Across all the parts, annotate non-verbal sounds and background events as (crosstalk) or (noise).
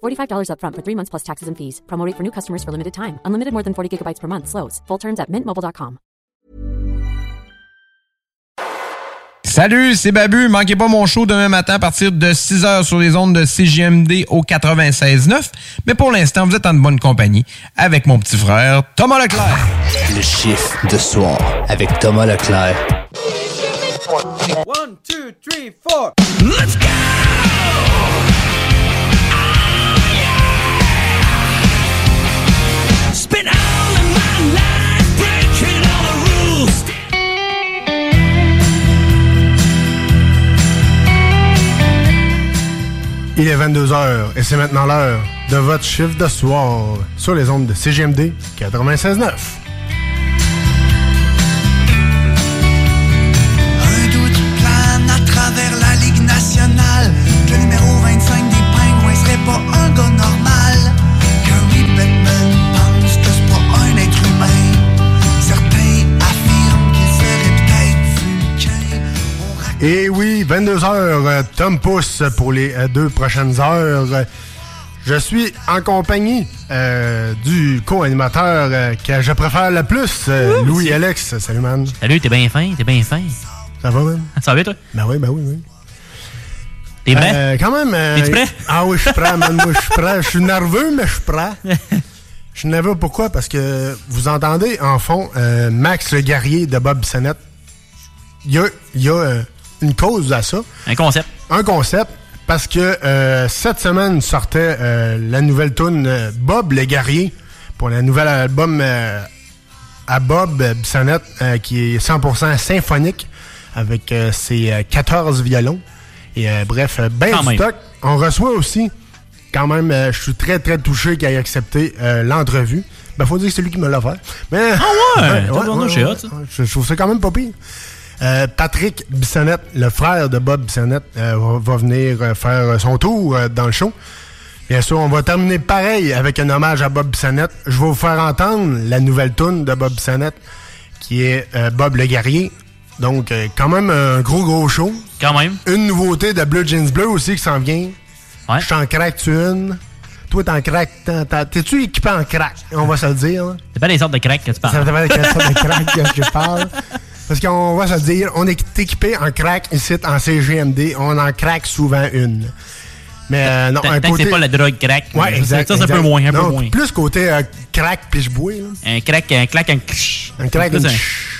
$45 upfront for three months plus taxes and fees. Promo rate for new customers for limited time. Unlimited more than 40 gigabytes per month. Slows. Full terms at mintmobile.com. Salut, c'est Babu. Manquez pas mon show demain matin à partir de 6h sur les ondes de CGMD au 96.9. Mais pour l'instant, vous êtes en bonne compagnie avec mon petit frère Thomas Leclerc. Le chiffre de soir avec Thomas Leclerc. One, two, three, four. Let's go! Il est 22h et c'est maintenant l'heure de votre chiffre de soir sur les ondes de CGMD 96.9. Et oui, 22h, Tom Pousse pour les euh, deux prochaines heures. Je suis en compagnie euh, du co-animateur euh, que je préfère le plus, euh, Louis-Alex. Salut, man. Salut, t'es bien fin, t'es bien fin. Ça va, man? (laughs) Ça va bien, toi? Ben oui, ben oui, oui. T'es prêt? Euh, quand même. euh, Es-tu prêt? Ah oui, je suis prêt, man. Moi, je suis prêt. Je suis nerveux, mais je suis prêt. (laughs) Je suis nerveux pourquoi? Parce que vous entendez en fond euh, Max le guerrier de Bob Sennett. Il y a, il y a euh, une cause à ça. Un concept. Un concept. Parce que euh, cette semaine sortait euh, la nouvelle tune euh, Bob le guerrier pour le nouvel album euh, à Bob Bissonnette euh, qui est 100% symphonique avec euh, ses euh, 14 violons. Et euh, bref, ben Quand du même. stock. On reçoit aussi, quand même, euh, je suis très très touché qu'il ait accepté euh, l'entrevue. Ben, faut dire que c'est lui qui me l'a fait. Mais, Ah (laughs) ouais? Ça. je, je trouve ça quand même pas pire. Euh, Patrick Bissonnette, le frère de Bob Bissonnette, euh, va, va venir euh, faire son tour euh, dans le show. Bien sûr, on va terminer pareil avec un hommage à Bob Bissonnette. Je vais vous faire entendre la nouvelle tune de Bob Bissonnette, qui est euh, Bob le guerrier. Donc, euh, quand même un gros, gros show. Quand même. Une nouveauté de Blue Jeans Bleu aussi qui s'en vient. Ouais. Je t'en craque tu une. Toi, t'en craques. t'en- t'en- T'es-tu équipé en crack? On va se le dire. C'est pas les sortes de cracks que tu parles. va être quelle sorte de crack que je parle. (laughs) Parce qu'on va se dire, on est équipé en crack ici en CGMD. On en craque souvent une. Mais euh, non, un côté... c'est pas la drogue crack. Ouais, exact. Ça, c'est un peu moins, un peu moins. Plus côté euh, crack puis je bois. là. Un crack, un clac, un ksh. Un crack, un.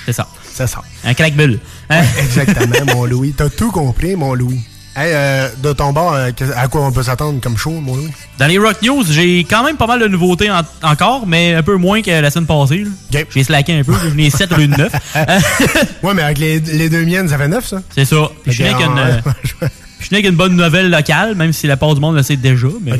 C'est ça. C'est ça. Un crack bulle. Hein? Exactement, mon Louis. T'as tout compris, mon Louis. Hey, euh, de ton bord, euh, à quoi on peut s'attendre comme show, mon Louis? Dans les Rock News, j'ai quand même pas mal de nouveautés en- encore, mais un peu moins que la semaine passée. là. Ok. J'ai slacké un peu, j'en ai 7 au lieu de 9. (laughs) Ouais, mais avec les, les deux miennes, ça fait neuf, ça? C'est ça. Puis je suis Ok, avec une, ah, euh, avec une bonne nouvelle locale, même si la part du monde le sait déjà, mais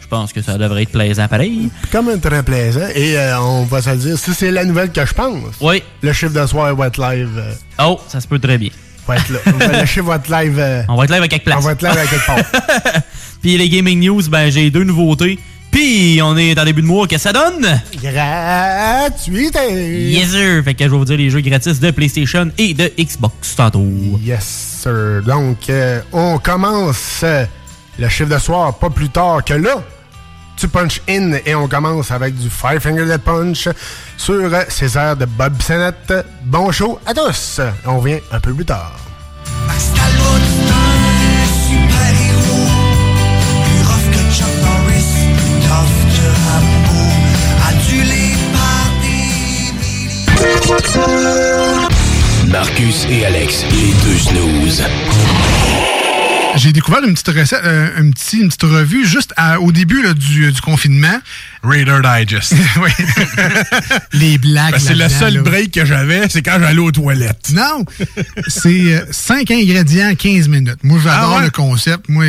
je pense que ça devrait être plaisant pareil. Même très plaisant. Et euh, on va se le dire, si c'est la nouvelle que je pense, Oui. le chiffre de soir va être live. euh, Oh, ça se peut très bien. Va être là. chiffre va être live. euh, On va être live à quelque place. on va être live à quelque part. (laughs) Puis les gaming news, ben j'ai deux nouveautés. Puis on est en début de mois, qu'est-ce que ça donne? Gratuité! Yes sir! Fait que je vais vous dire les jeux gratis de PlayStation et de Xbox tantôt. Yes, sir. Donc, euh, on commence euh, le chiffre de soir pas plus tard que là. Tu punch in et on commence avec du Five Finger Punch sur César de Bob Sennett. Bon show à tous. On revient un peu plus tard. Marcus et Alex, les deux snooze. J'ai découvert une petite recette, euh, un petit, une petite revue juste à- au début là, du, du confinement. Raider Digest. (laughs) oui. (laughs) Les blagues. Ben, c'est le seul là. break que j'avais, c'est quand j'allais aux toilettes. Non, c'est 5 ingrédients, 15 minutes. Moi, j'adore Ah ouais? le concept. Moi,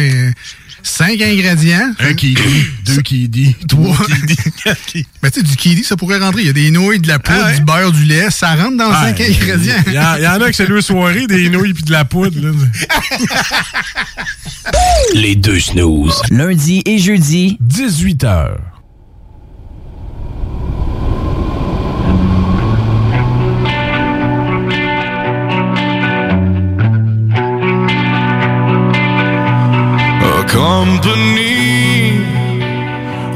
5 ingrédients. Un qui dit, deux qui dit, Trois. dit, quatre (laughs) Ben, tu sais, du kiwi, ça pourrait rentrer. Il y a des nouilles, de la poudre, Ah ouais? du beurre, du lait. Ça rentre dans Ah, 5 ingrédients. Il y, y en a que c'est deux soirées, des nouilles puis de la poudre. Là. Les deux snooze. Lundi et jeudi, 18h. Company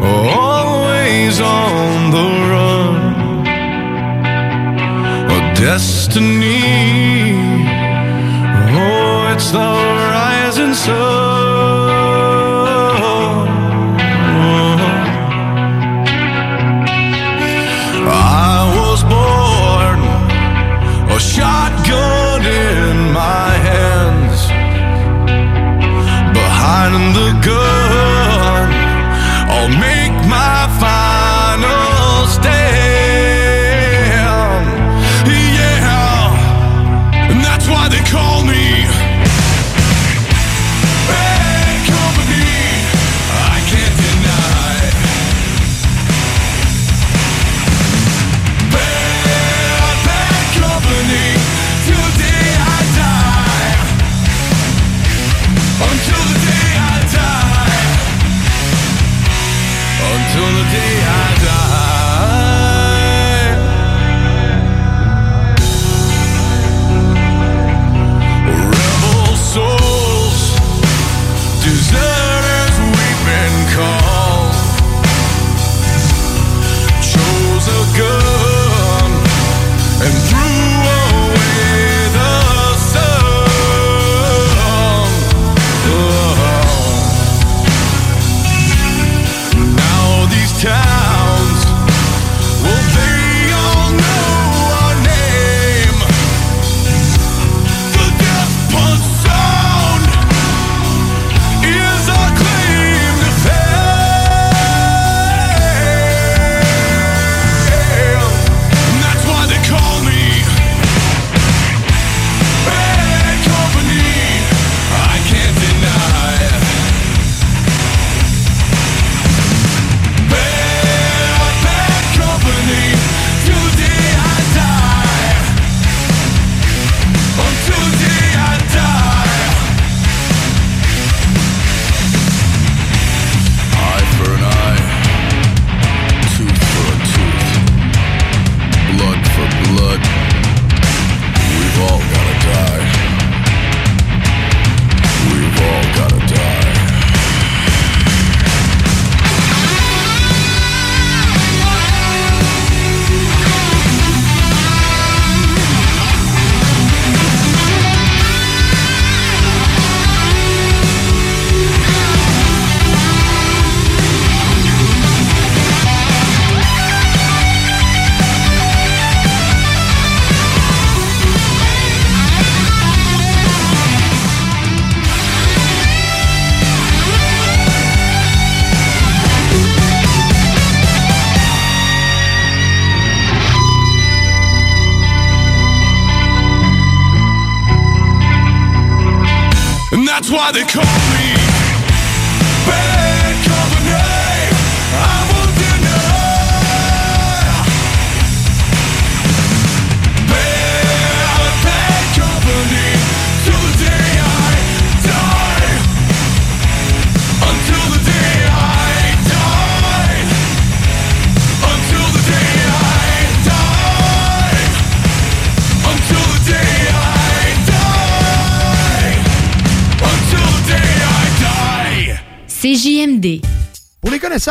always on the run. A destiny. Oh, it's the rising sun. Why they call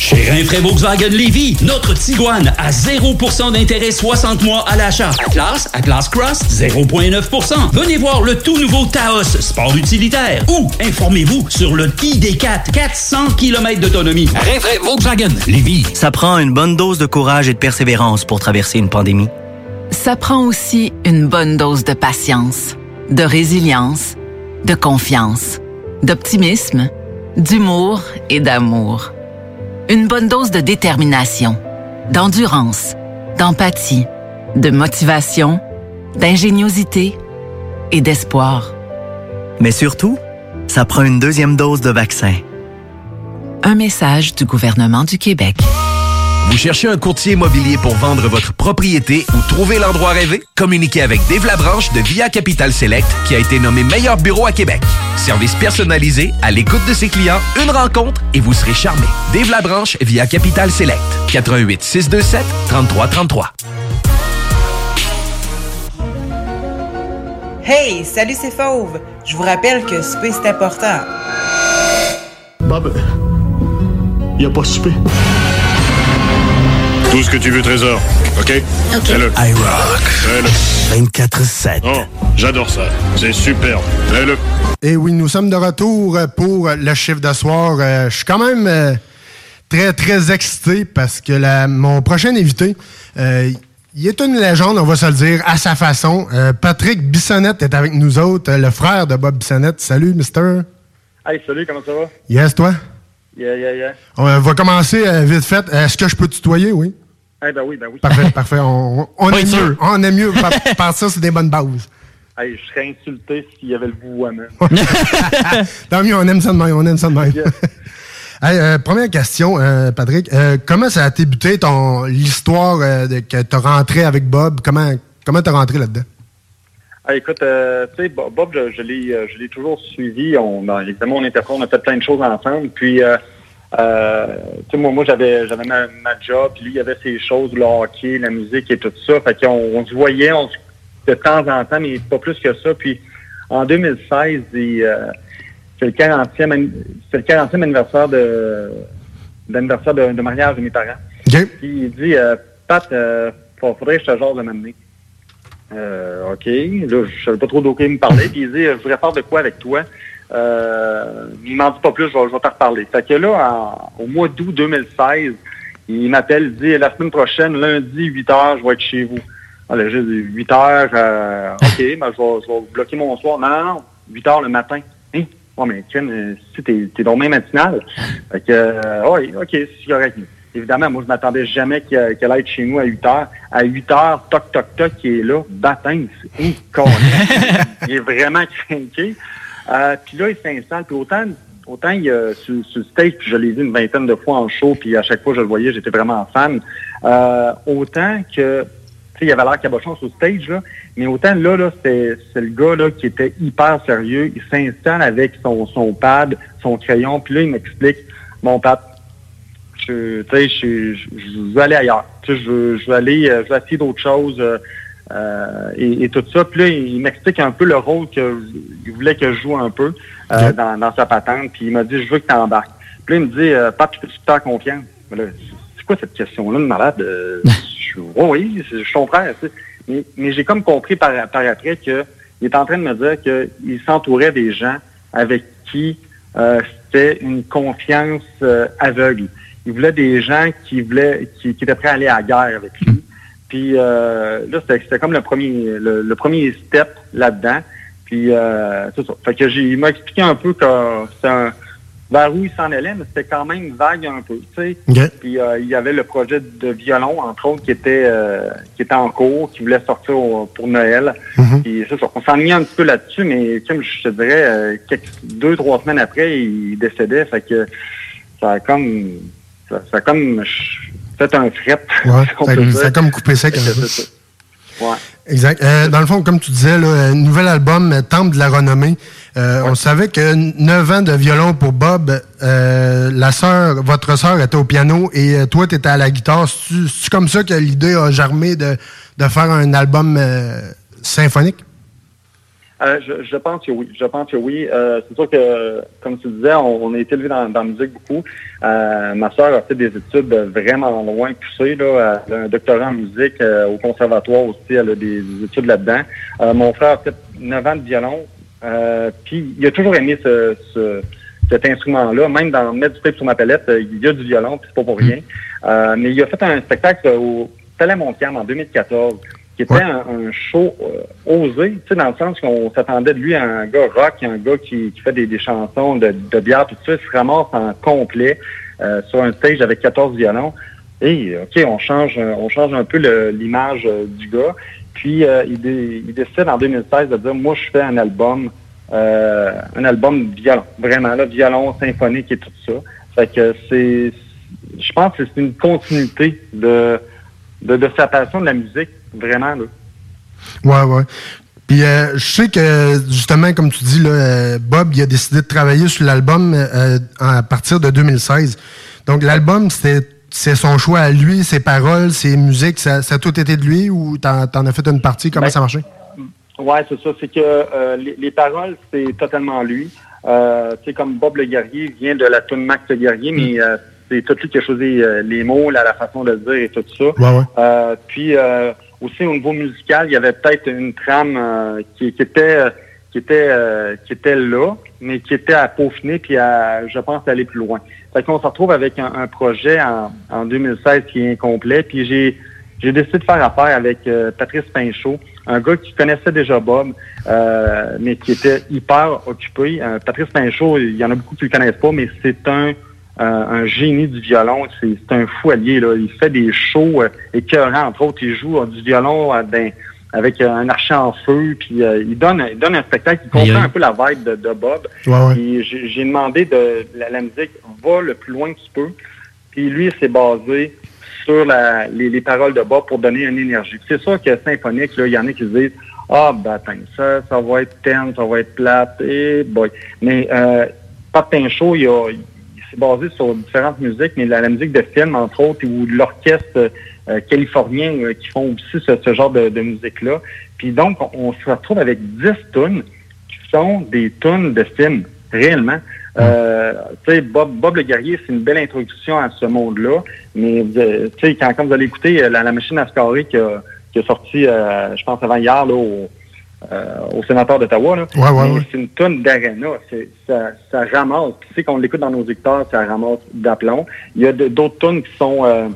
Chez Rinfraie Volkswagen Lévy, notre Tiguan à 0% d'intérêt 60 mois à l'achat. Atlas, Atlas Cross, 0,9%. Venez voir le tout nouveau Taos, sport utilitaire. Ou informez-vous sur le ID4, 400 km d'autonomie. Rinfraie Volkswagen Lévy. Ça prend une bonne dose de courage et de persévérance pour traverser une pandémie. Ça prend aussi une bonne dose de patience, de résilience, de confiance, d'optimisme, d'humour et d'amour. Une bonne dose de détermination, d'endurance, d'empathie, de motivation, d'ingéniosité et d'espoir. Mais surtout, ça prend une deuxième dose de vaccin. Un message du gouvernement du Québec. Vous cherchez un courtier immobilier pour vendre votre propriété ou trouver l'endroit rêvé? Communiquez avec Dave Labranche de Via Capital Select qui a été nommé meilleur bureau à Québec. Service personnalisé, à l'écoute de ses clients, une rencontre et vous serez charmé. Dave Labranche via Capital Select. 88 627 3333. Hey, salut, c'est Fauve. Je vous rappelle que souper, c'est important. Bob, y a pas souper. Tout ce que tu veux, Trésor. OK? OK. Fais-le. iRock. Fais-le. 24-7. Oh, j'adore ça. C'est super. Fais-le. Et oui, nous sommes de retour pour le chiffre de soir. Euh, je suis quand même euh, très, très excité parce que la- mon prochain invité, euh, il est une légende, on va se le dire, à sa façon. Euh, Patrick Bissonnette est avec nous autres, euh, le frère de Bob Bissonnette. Salut, mister. Hey, salut, comment ça va? Yes, toi? Yeah, yeah, yeah. On euh, va commencer euh, vite fait. Est-ce que je peux tutoyer, oui? Hey, ben oui, ben oui. Parfait, (laughs) parfait. On, on Oui, est mieux. On est mieux. Par, (laughs) par ça, c'est des bonnes bases. Hey, je serais insulté s'il y avait le vouvoiement. (laughs) Tant mieux, on aime ça de même, on aime ça de même. Hey, euh, première question, euh, Patrick. Euh, comment ça a débuté ton l'histoire euh, de- que tu rentré avec Bob? Comment comment t'es rentré là-dedans? Ah, écoute, euh, tu sais, Bo- Bob, je, je l'ai, je l'ai toujours suivi. On, évidemment, on on a fait plein de choses ensemble. Puis, euh, moi, moi j'avais, j'avais ma, ma job, puis lui, il avait ses choses, le hockey, la musique et tout ça. Fait qu'on on se voyait on de temps en temps, mais pas plus que ça. Puis, en 2016, il, euh, c'est le 40e, an- c'est le 40e anniversaire de, d'anniversaire de, de mariage de mes parents. Puis il dit, euh, Pat, euh, fa- faudrait que je te jase de m'amener. Euh, OK. Là, je savais pas trop d'où il me parlait. Puis il dit, je voudrais faire de quoi avec toi? Euh, il m'en dit pas plus, je vais, je vais t'en reparler. Fait que là, en- au mois d'août 2016, il m'appelle, il dit, la semaine prochaine, lundi, 8 h, je vais être chez vous. Alors, j'ai dit, 8 h, euh, OK, (laughs) ben, je, vais, je vais bloquer mon soir. Non, non, non, 8 h le matin. Hein? Oh, mais Ken, euh, si t'es, t'es même matinal. Fait que, euh, oui, OK, c'est correct. Évidemment, moi, je m'attendais jamais qu'il qu'elle aille être chez nous à 8 heures. À 8 heures, toc, toc, toc, qui est là, baptême, c'est conne. (laughs) Il est vraiment craqué. Euh, puis là, il s'installe. Puis autant, autant il, sur, sur le stage, puis je l'ai vu une vingtaine de fois en show, puis à chaque fois je le voyais, j'étais vraiment fan. Euh, autant que, tu sais, il avait l'air cabochon sur stage, là, mais autant là, là c'est le gars là, qui était hyper sérieux. Il s'installe avec son, son pad, son crayon, puis là, il m'explique, mon Pat, je, je, je, je veux aller ailleurs. Je veux, je veux aller, euh, je veux essayer d'autres choses euh, et, et tout ça. Puis là, il m'explique un peu le rôle qu'il voulait que je joue un peu euh, dans, dans sa patente. Puis il m'a dit, je veux que tu embarques. Puis là, il me dit, euh, Pat, tu peux te faire confiance? C'est quoi cette question-là de malade? Euh, (laughs) je, oh oui, c'est- je suis ton frère. tu sais. Mais, mais j'ai comme compris par, par après qu'il est en train de me dire qu'il s'entourait des gens avec qui euh, c'était une confiance euh, aveugle. Il voulait des gens qui voulaient, qui, qui étaient prêts à aller à la guerre avec lui. Puis euh, là, c'était comme le premier, le, le premier step là-dedans. Puis euh, c'est ça. Fait que j'ai, il m'a expliqué un peu que c'est un, vers où il s'en allait, mais c'était quand même vague un peu, tu sais. OK. Puis euh, il y avait le projet de violon, entre autres, qui était qui était en cours, qui voulait sortir au- pour Noël. Mhm. Puis c'est ça, on s'ennuyait un petit peu là-dessus, mais comme je te dirais, quelques, deux, trois semaines après, il décédait, fait que ça a comme ça, ça a comme fait un fret. (laughs) Ouais, ça, a comme coupé sec. C'est. Ouais. Exact. Euh, dans le fond, comme tu disais, là, un nouvel album, euh, Temple de la renommée. Euh, On savait que 9 ans de violon pour Bob, euh, la sœur, votre sœur était au piano et euh, toi, tu étais à la guitare. C'est-tu comme ça que l'idée a germé de, de faire un album euh, symphonique? Euh, je, je pense que oui. Je pense que oui. Euh, c'est sûr que, comme tu disais, on, on a été élevé dans, dans la musique beaucoup. Euh, ma sœur a fait des études vraiment loin poussées. Là. Elle a un doctorat en musique euh, au conservatoire aussi. Elle a des, des études là-dedans. Euh, mon frère a fait 9 ans de violon. Euh, puis il a toujours aimé ce, ce- cet instrument-là. Même dans Mettre du tape sur ma palette, il y a du violon, puis c'est pas pour rien. Euh, mais il a fait un spectacle au Palais Montcalm en 2014 qui était un, un show euh, osé, tu sais, dans le sens qu'on s'attendait de lui à un gars rock, un gars qui, qui fait des, des chansons de, de bière, tout ça, il se ramasse en complet euh, sur un stage avec 14 violons. Et OK, on change, on change un peu l'image euh, du gars. Puis il, dé- il décide en 2016 de dire moi je fais un album, un album violon, vraiment là, violon symphonique et tout ça. Fait que c'est, je pense que c'est une continuité de, de, de sa passion de la musique, vraiment là. Ouais, ouais. Puis euh, je sais que, justement, comme tu dis, là, euh, Bob, il a décidé de travailler sur l'album euh, à partir de 2016. Donc, l'album, c'était c'est son choix à lui, ses paroles, ses musiques, ça, ça a tout été de lui ou t'en, t'en as fait une partie? Comment Ben, ça marchait? Ouais, c'est ça. C'est que euh, les, les paroles, c'est totalement lui. Euh, tu sais, comme Bob le guerrier vient de la tune Max le guerrier, mais euh, c'est tout lui qui a choisi les mots, la, la façon de le dire et tout ça. Ouais, ouais. Puis euh, aussi au niveau musical, il y avait peut-être une trame euh, qui, qui était euh, qui était euh, qui était là, mais qui était à peaufiner puis à, je pense, aller plus loin. Fait qu'on se retrouve avec un, un projet en, en 2016 qui est incomplet. Puis j'ai j'ai décidé de faire affaire avec euh, Patrice Pinchot, un gars qui connaissait déjà Bob, euh, mais qui était hyper occupé. Euh, Patrice Pinchot, il y en a beaucoup qui le connaissent pas, mais c'est un euh, un génie du violon. C'est c'est un fou allié. Là. Il fait des shows euh, écœurants. Entre autres, il joue euh, du violon euh, ben, avec euh, un archer en feu. Puis euh, il donne il donne un spectacle qui comprend un peu la vibe de, de Bob. Ouais, ouais. Puis j'ai demandé de la, la musique va le plus loin que tu peux. Puis lui, il s'est basé sur la, les, les paroles de Bob pour donner une énergie. C'est sûr que symphonique, il y en a qui se disent Ah ben attends, ça, ça va être terne, ça va être plate, et boy. Mais euh, Pat Pinchot, il, a- il s'est basé sur différentes musiques, mais la, musique de film, entre autres, ou l'orchestre euh, californien euh, qui font aussi ce, genre de, musique-là. Puis donc, on, se retrouve avec 10 tunes qui sont des tunes de film, réellement. Euh, tu sais, Bob, Bob le guerrier, c'est une belle introduction à ce monde-là. Mais euh, quand, quand vous allez écouter la, la machine à scorer qui a, qui a sorti, je pense avant hier, là, au, au sénateur d'Ottawa, là, Ouais, ouais, c'est une tonne d'arena. Ça, ça ramasse. Tu sais, quand on l'écoute dans nos écouteurs, ça ramasse d'aplomb. Il y a d'autres tunes qui sont euh,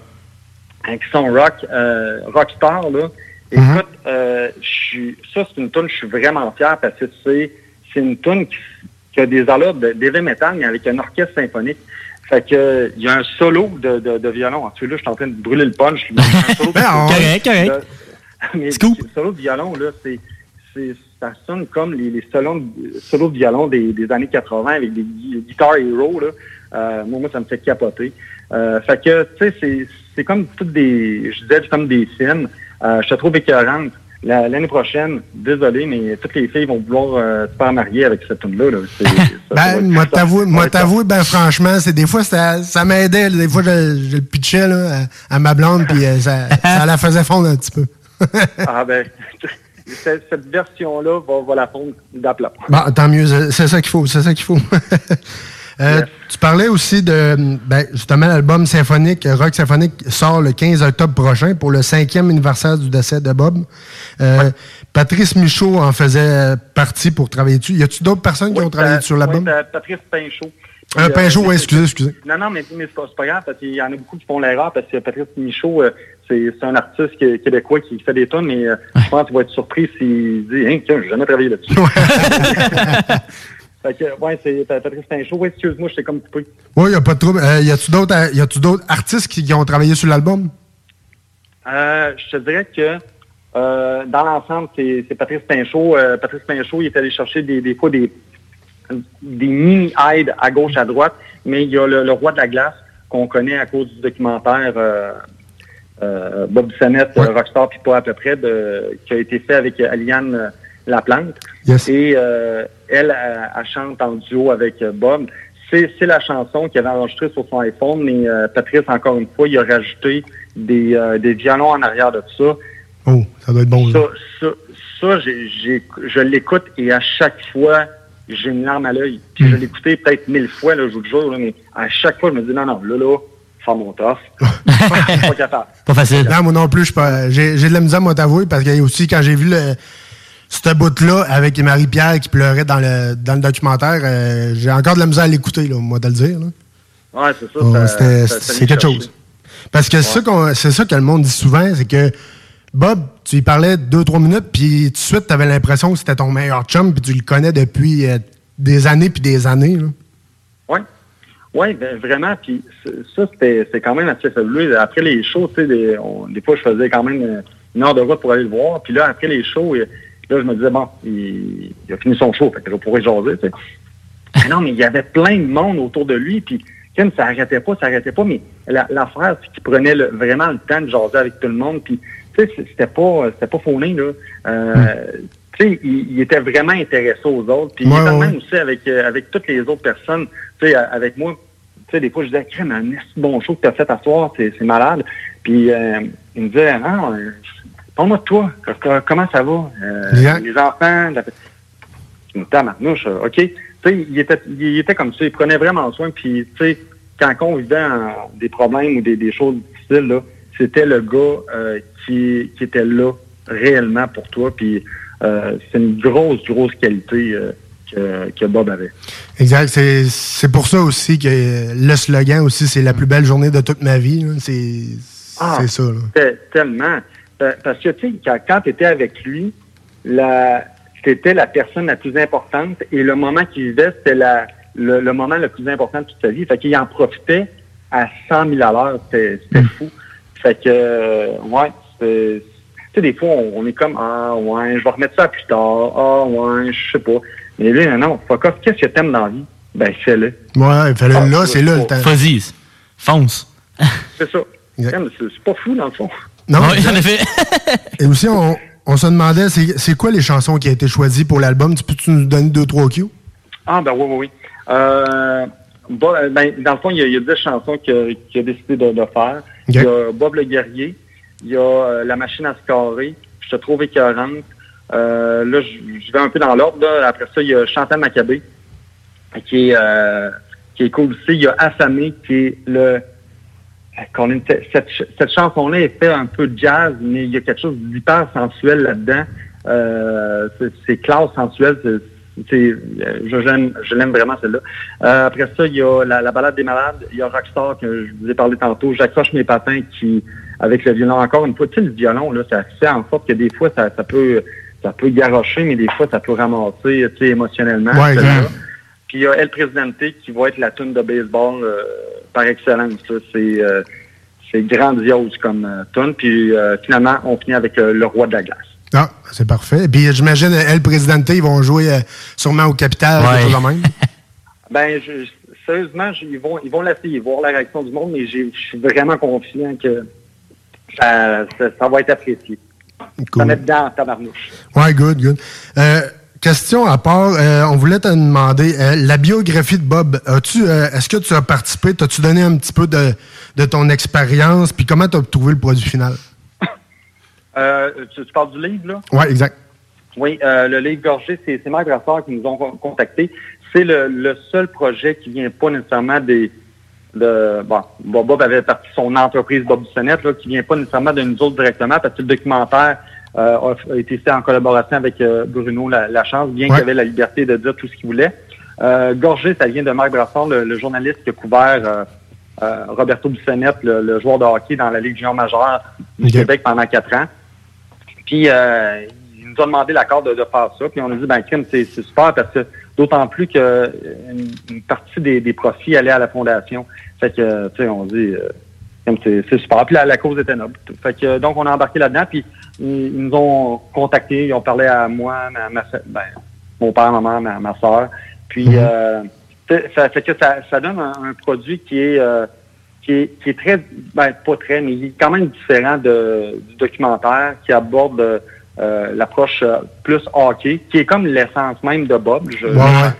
hein, qui sont rock, euh, rockstar, là. Écoute, euh, je suis- ça, c'est une tune, je suis vraiment fier parce que c'est, c'est une tune qui, qui a des allures de- d'heavy metal, mais avec un orchestre symphonique. Fait que, il y a un solo de, de, de violon. En celui-là, je suis en train de brûler le punch. (laughs) De- Correct, correct. mais le solo de violon, là, c'est, ça sonne comme les, les solos, de- solos de violon des, des années 80 avec des gui- Guitar Hero, là. Euh, moi, moi, ça me fait capoter. Euh, fait que, tu sais, c'est, c'est comme toutes des, je disais, comme des films. Euh, je te trouve écœurante. La- L'année prochaine, désolé, mais toutes les filles vont vouloir euh, se faire marier avec cette tune-là. Là. (laughs) Ben, moi va moi être t'avouer, ben franchement, c'est des fois ça, ça m'aidait. Des fois, je, je le pitchais là, à, à ma blonde, puis euh, ça, (laughs) ça la faisait fondre un petit peu. Ah ben, cette, cette version-là va, va la fondre d'aplomb. Bon, tant mieux, c'est ça qu'il faut, c'est ça qu'il faut. (laughs) Euh, Tu parlais aussi de, ben, justement, l'album symphonique, Rock Symphonique, sort le 15 octobre prochain pour le cinquième anniversaire du décès de Bob. Euh, Patrice Michaud en faisait partie pour travailler dessus. Y a-tu d'autres personnes qui ont travaillé Euh, sur l'album? oui, euh, Patrice Pinchot. Euh, Pinchot, euh, ouais, excusez, excusez. Non, non, mais, mais c'est pas, pas grave, parce qu'il y en a beaucoup qui font l'erreur, parce que Patrice Michaud, euh, c'est un artiste québécois qui fait des tonnes, mais euh, je pense qu'il va être surpris s'il dit « Hein, tiens, j'ai jamais travaillé là-dessus. » (laughs) Fait que, ouais, c'est Patrice Pinchot. Oui, excuse-moi, je t'ai comme coupé. Oui, y a pas de trouble. Euh, y a-tu d'autres, euh, y a-tu d'autres artistes qui, qui ont travaillé sur l'album? Euh, je te dirais que euh, dans l'ensemble, c'est Patrice Pinchot. Patrice Pinchot, il est allé chercher des, des fois des, des mini-aides à gauche, à droite, mais il y a le, le roi de la glace qu'on connaît à cause du documentaire euh, euh, Bob Bissonnette, euh, Rockstar, puis pas à peu près, de, qui a été fait avec euh, Aliane euh, Laplante. Et euh, elle, elle, elle chante en duo avec euh, Bob. C'est c'est la chanson qu'il avait enregistrée sur son iPhone, mais euh, Patrice, encore une fois, il a rajouté des, euh, des violons en arrière de ça. Oh, ça doit être bon. Ça, ça, ça j'ai- j'ai- je l'écoute et à chaque fois, j'ai une larme à l'œil. Puis je l'ai écouté peut-être mille fois, là, je vous le jure, là, mais à chaque fois, je me dis, non, non, là, là, faire mon tof. Je suis (laughs) pas capable. Pas facile. Non, moi non plus, j'ai j'ai de la misère, moi, t'avouer, parce que aussi, quand j'ai vu le, ce bout-là avec Marie-Pierre qui pleurait dans le, dans le documentaire, euh, j'ai encore de la misère à l'écouter, là, moi, de le dire. là. Ouais, c'est ça. Oh, c'est quelque chose. Parce que c'est ça qu'on- c'est ça que le monde dit souvent, c'est que Bob, tu lui parlais deux, trois minutes, puis tout de suite, tu avais l'impression que c'était ton meilleur chum, puis tu le connais depuis euh, des années puis des années. là. Oui. Ben, vraiment. Puis ça, c'était quand même assez fabuleux. Après les shows, tu sais, des, fois, je faisais quand même euh, une heure de route pour aller le voir. Puis là, après les shows, euh, là, je me disais, bon, il, a fini son show, fait que je pourrais jaser, non, mais il y avait plein de monde autour de lui, puis Ken, ça arrêtait pas, ça arrêtait pas, mais la- l'affaire, c'est qu'il prenait vraiment le temps de jaser avec tout le monde, puis tu sais, c'était pas, c'était pas fauné, là. Euh, sais, il, il était vraiment intéressé aux autres, puis il Ouais, était de ouais. même aussi avec, euh, avec toutes les autres personnes, tu sais, euh, avec moi, tu sais, des fois, je disais, crème, un bon show que tu as fait à soir, c'est malade. Puis euh, il me disait, ah, euh, parle-moi de toi, Co- co- comment ça va? Euh, les enfants, la... je me dis, Tabarnouche, euh, OK. Tu sais, il était, il était comme ça, il prenait vraiment soin, puis tu sais, quand on vivait en- des problèmes ou des, des choses difficiles, là, c'était le gars euh, qui, qui était là réellement pour toi, puis euh, c'est une grosse, grosse qualité euh, que, que Bob avait. Exact. C'est- pour ça aussi que le slogan aussi, c'est la plus belle journée de toute ma vie. C'est Ah, c'est ça. là. te- Tellement. Pa- Parce que, tu sais, quand, quand tu étais avec lui, la, c'était la personne la plus importante et le moment qu'il vivait, c'était la, le, le moment le plus important de toute sa vie. Fait qu'il en profitait à 100 000 à l'heure. C'était c'était fou. Fait que, euh, ouais, c'est- tu sais, des fois, on, on est comme, ah, ouais, je vais remettre ça plus tard. Ah, ouais, je sais pas. Mais lui, non, non, fuck off, qu'est-ce que t'aimes dans la vie? Ben, fais-le. Ouais, il fallait Ah, là, c'est là le temps. Vas-y, fonce. C'est ça. C'est pas fou, dans le fond. Non, Oui, en effet. (laughs) Et aussi, on, on se demandait, c'est c'est quoi les chansons qui ont été choisies pour l'album? Tu peux-tu nous donner deux, trois cues? Ah, ben oui, oui, oui. Euh, Bob- euh, ben, dans le fond, il y a, il y a 10 chansons qu'il a, décidé de, de faire. Il y a Bob le guerrier, il y a euh, La machine à se carrer, Je te trouve écœurante. Euh, là, je vais un peu dans l'ordre. Après ça, il y a Chantal Maccabé, qui est, euh, qui est cool aussi. Il y a Affamé, qui est le... cette, cette chanson-là est fait un peu jazz, mais il y a quelque chose d'hyper sensuel là-dedans. Euh, c'est- classe sensuel. c'est- c'est- euh, je l'aime je vraiment celle-là. Euh, après ça, il y a la, la balade des malades. Il y a Rockstar que je vous ai parlé tantôt. J'accroche mes patins qui, avec le violon, encore une fois, tu sais, le violon, là, ça fait en sorte que des fois, ça, ça peut ça peut garrocher, mais des fois, ça peut ramasser tu sais, émotionnellement. Ouais, exact. Puis il y a El Presidente qui va être la tune de baseball euh, par excellence. ça. C'est euh, c'est grandiose comme euh, tune. Puis euh, finalement, on finit avec euh, le roi de la glace. Ah, c'est parfait. Puis j'imagine, El Presidente, ils vont jouer euh, sûrement au Capital, Ouais. de même. (laughs) Ben, je- sérieusement, ils vont, ils vont l'essayer, voir la réaction du monde, mais je suis vraiment confiant que ça, ça, ça va être apprécié. Ça met dedans tabarnouche. Ouais, good, good. Euh, question à part, euh, on voulait te demander, euh, la biographie de Bob, as-tu, est-ce que tu as participé, t'as-tu donné un petit peu de, de ton expérience, puis comment tu as trouvé le produit final? Tu, tu parles du livre, là? Ouais, exact. Oui, euh, le livre Gorgé, c'est c'est Marc Brassard qui nous ont con- contactés. C'est le, le seul projet qui vient pas nécessairement des... De, bon, Bob Bob avait parti son entreprise Bob Bissonnette, là, qui vient pas nécessairement de nous autres directement, parce que le documentaire euh, a, été fait en collaboration avec euh, Bruno La- Lachance, bien Ouais. qu'il avait la liberté de dire tout ce qu'il voulait. Euh, Gorgé, ça vient de Marc Brassard, le, le journaliste qui a couvert euh, euh, Roberto Bissonnette, le, le joueur de hockey dans la Ligue junior majeure du. Québec pendant quatre ans. Puis euh, il nous a demandé l'accord de, de faire ça. Puis on a dit, ben, crime, c'est c'est super parce que d'autant plus que euh, une, une partie des, des profits allait à la fondation. Fait que, tu sais, on dit, euh, c'est super. Puis la, la cause était noble. Fait que, euh, donc, on a embarqué là-dedans. Puis ils, ils nous ont contactés. Ils ont parlé à moi, ma, ma, ben, mon père, ma mère, ma, ma soeur. Puis, euh, tu sais, ça fait que ça, ça donne un, un produit qui est, euh, qui est, qui est très, ben, pas très, mais il est quand même différent de, du documentaire qui aborde euh, l'approche euh, plus hockey, qui est comme l'essence même de Bob. Je, Ouais.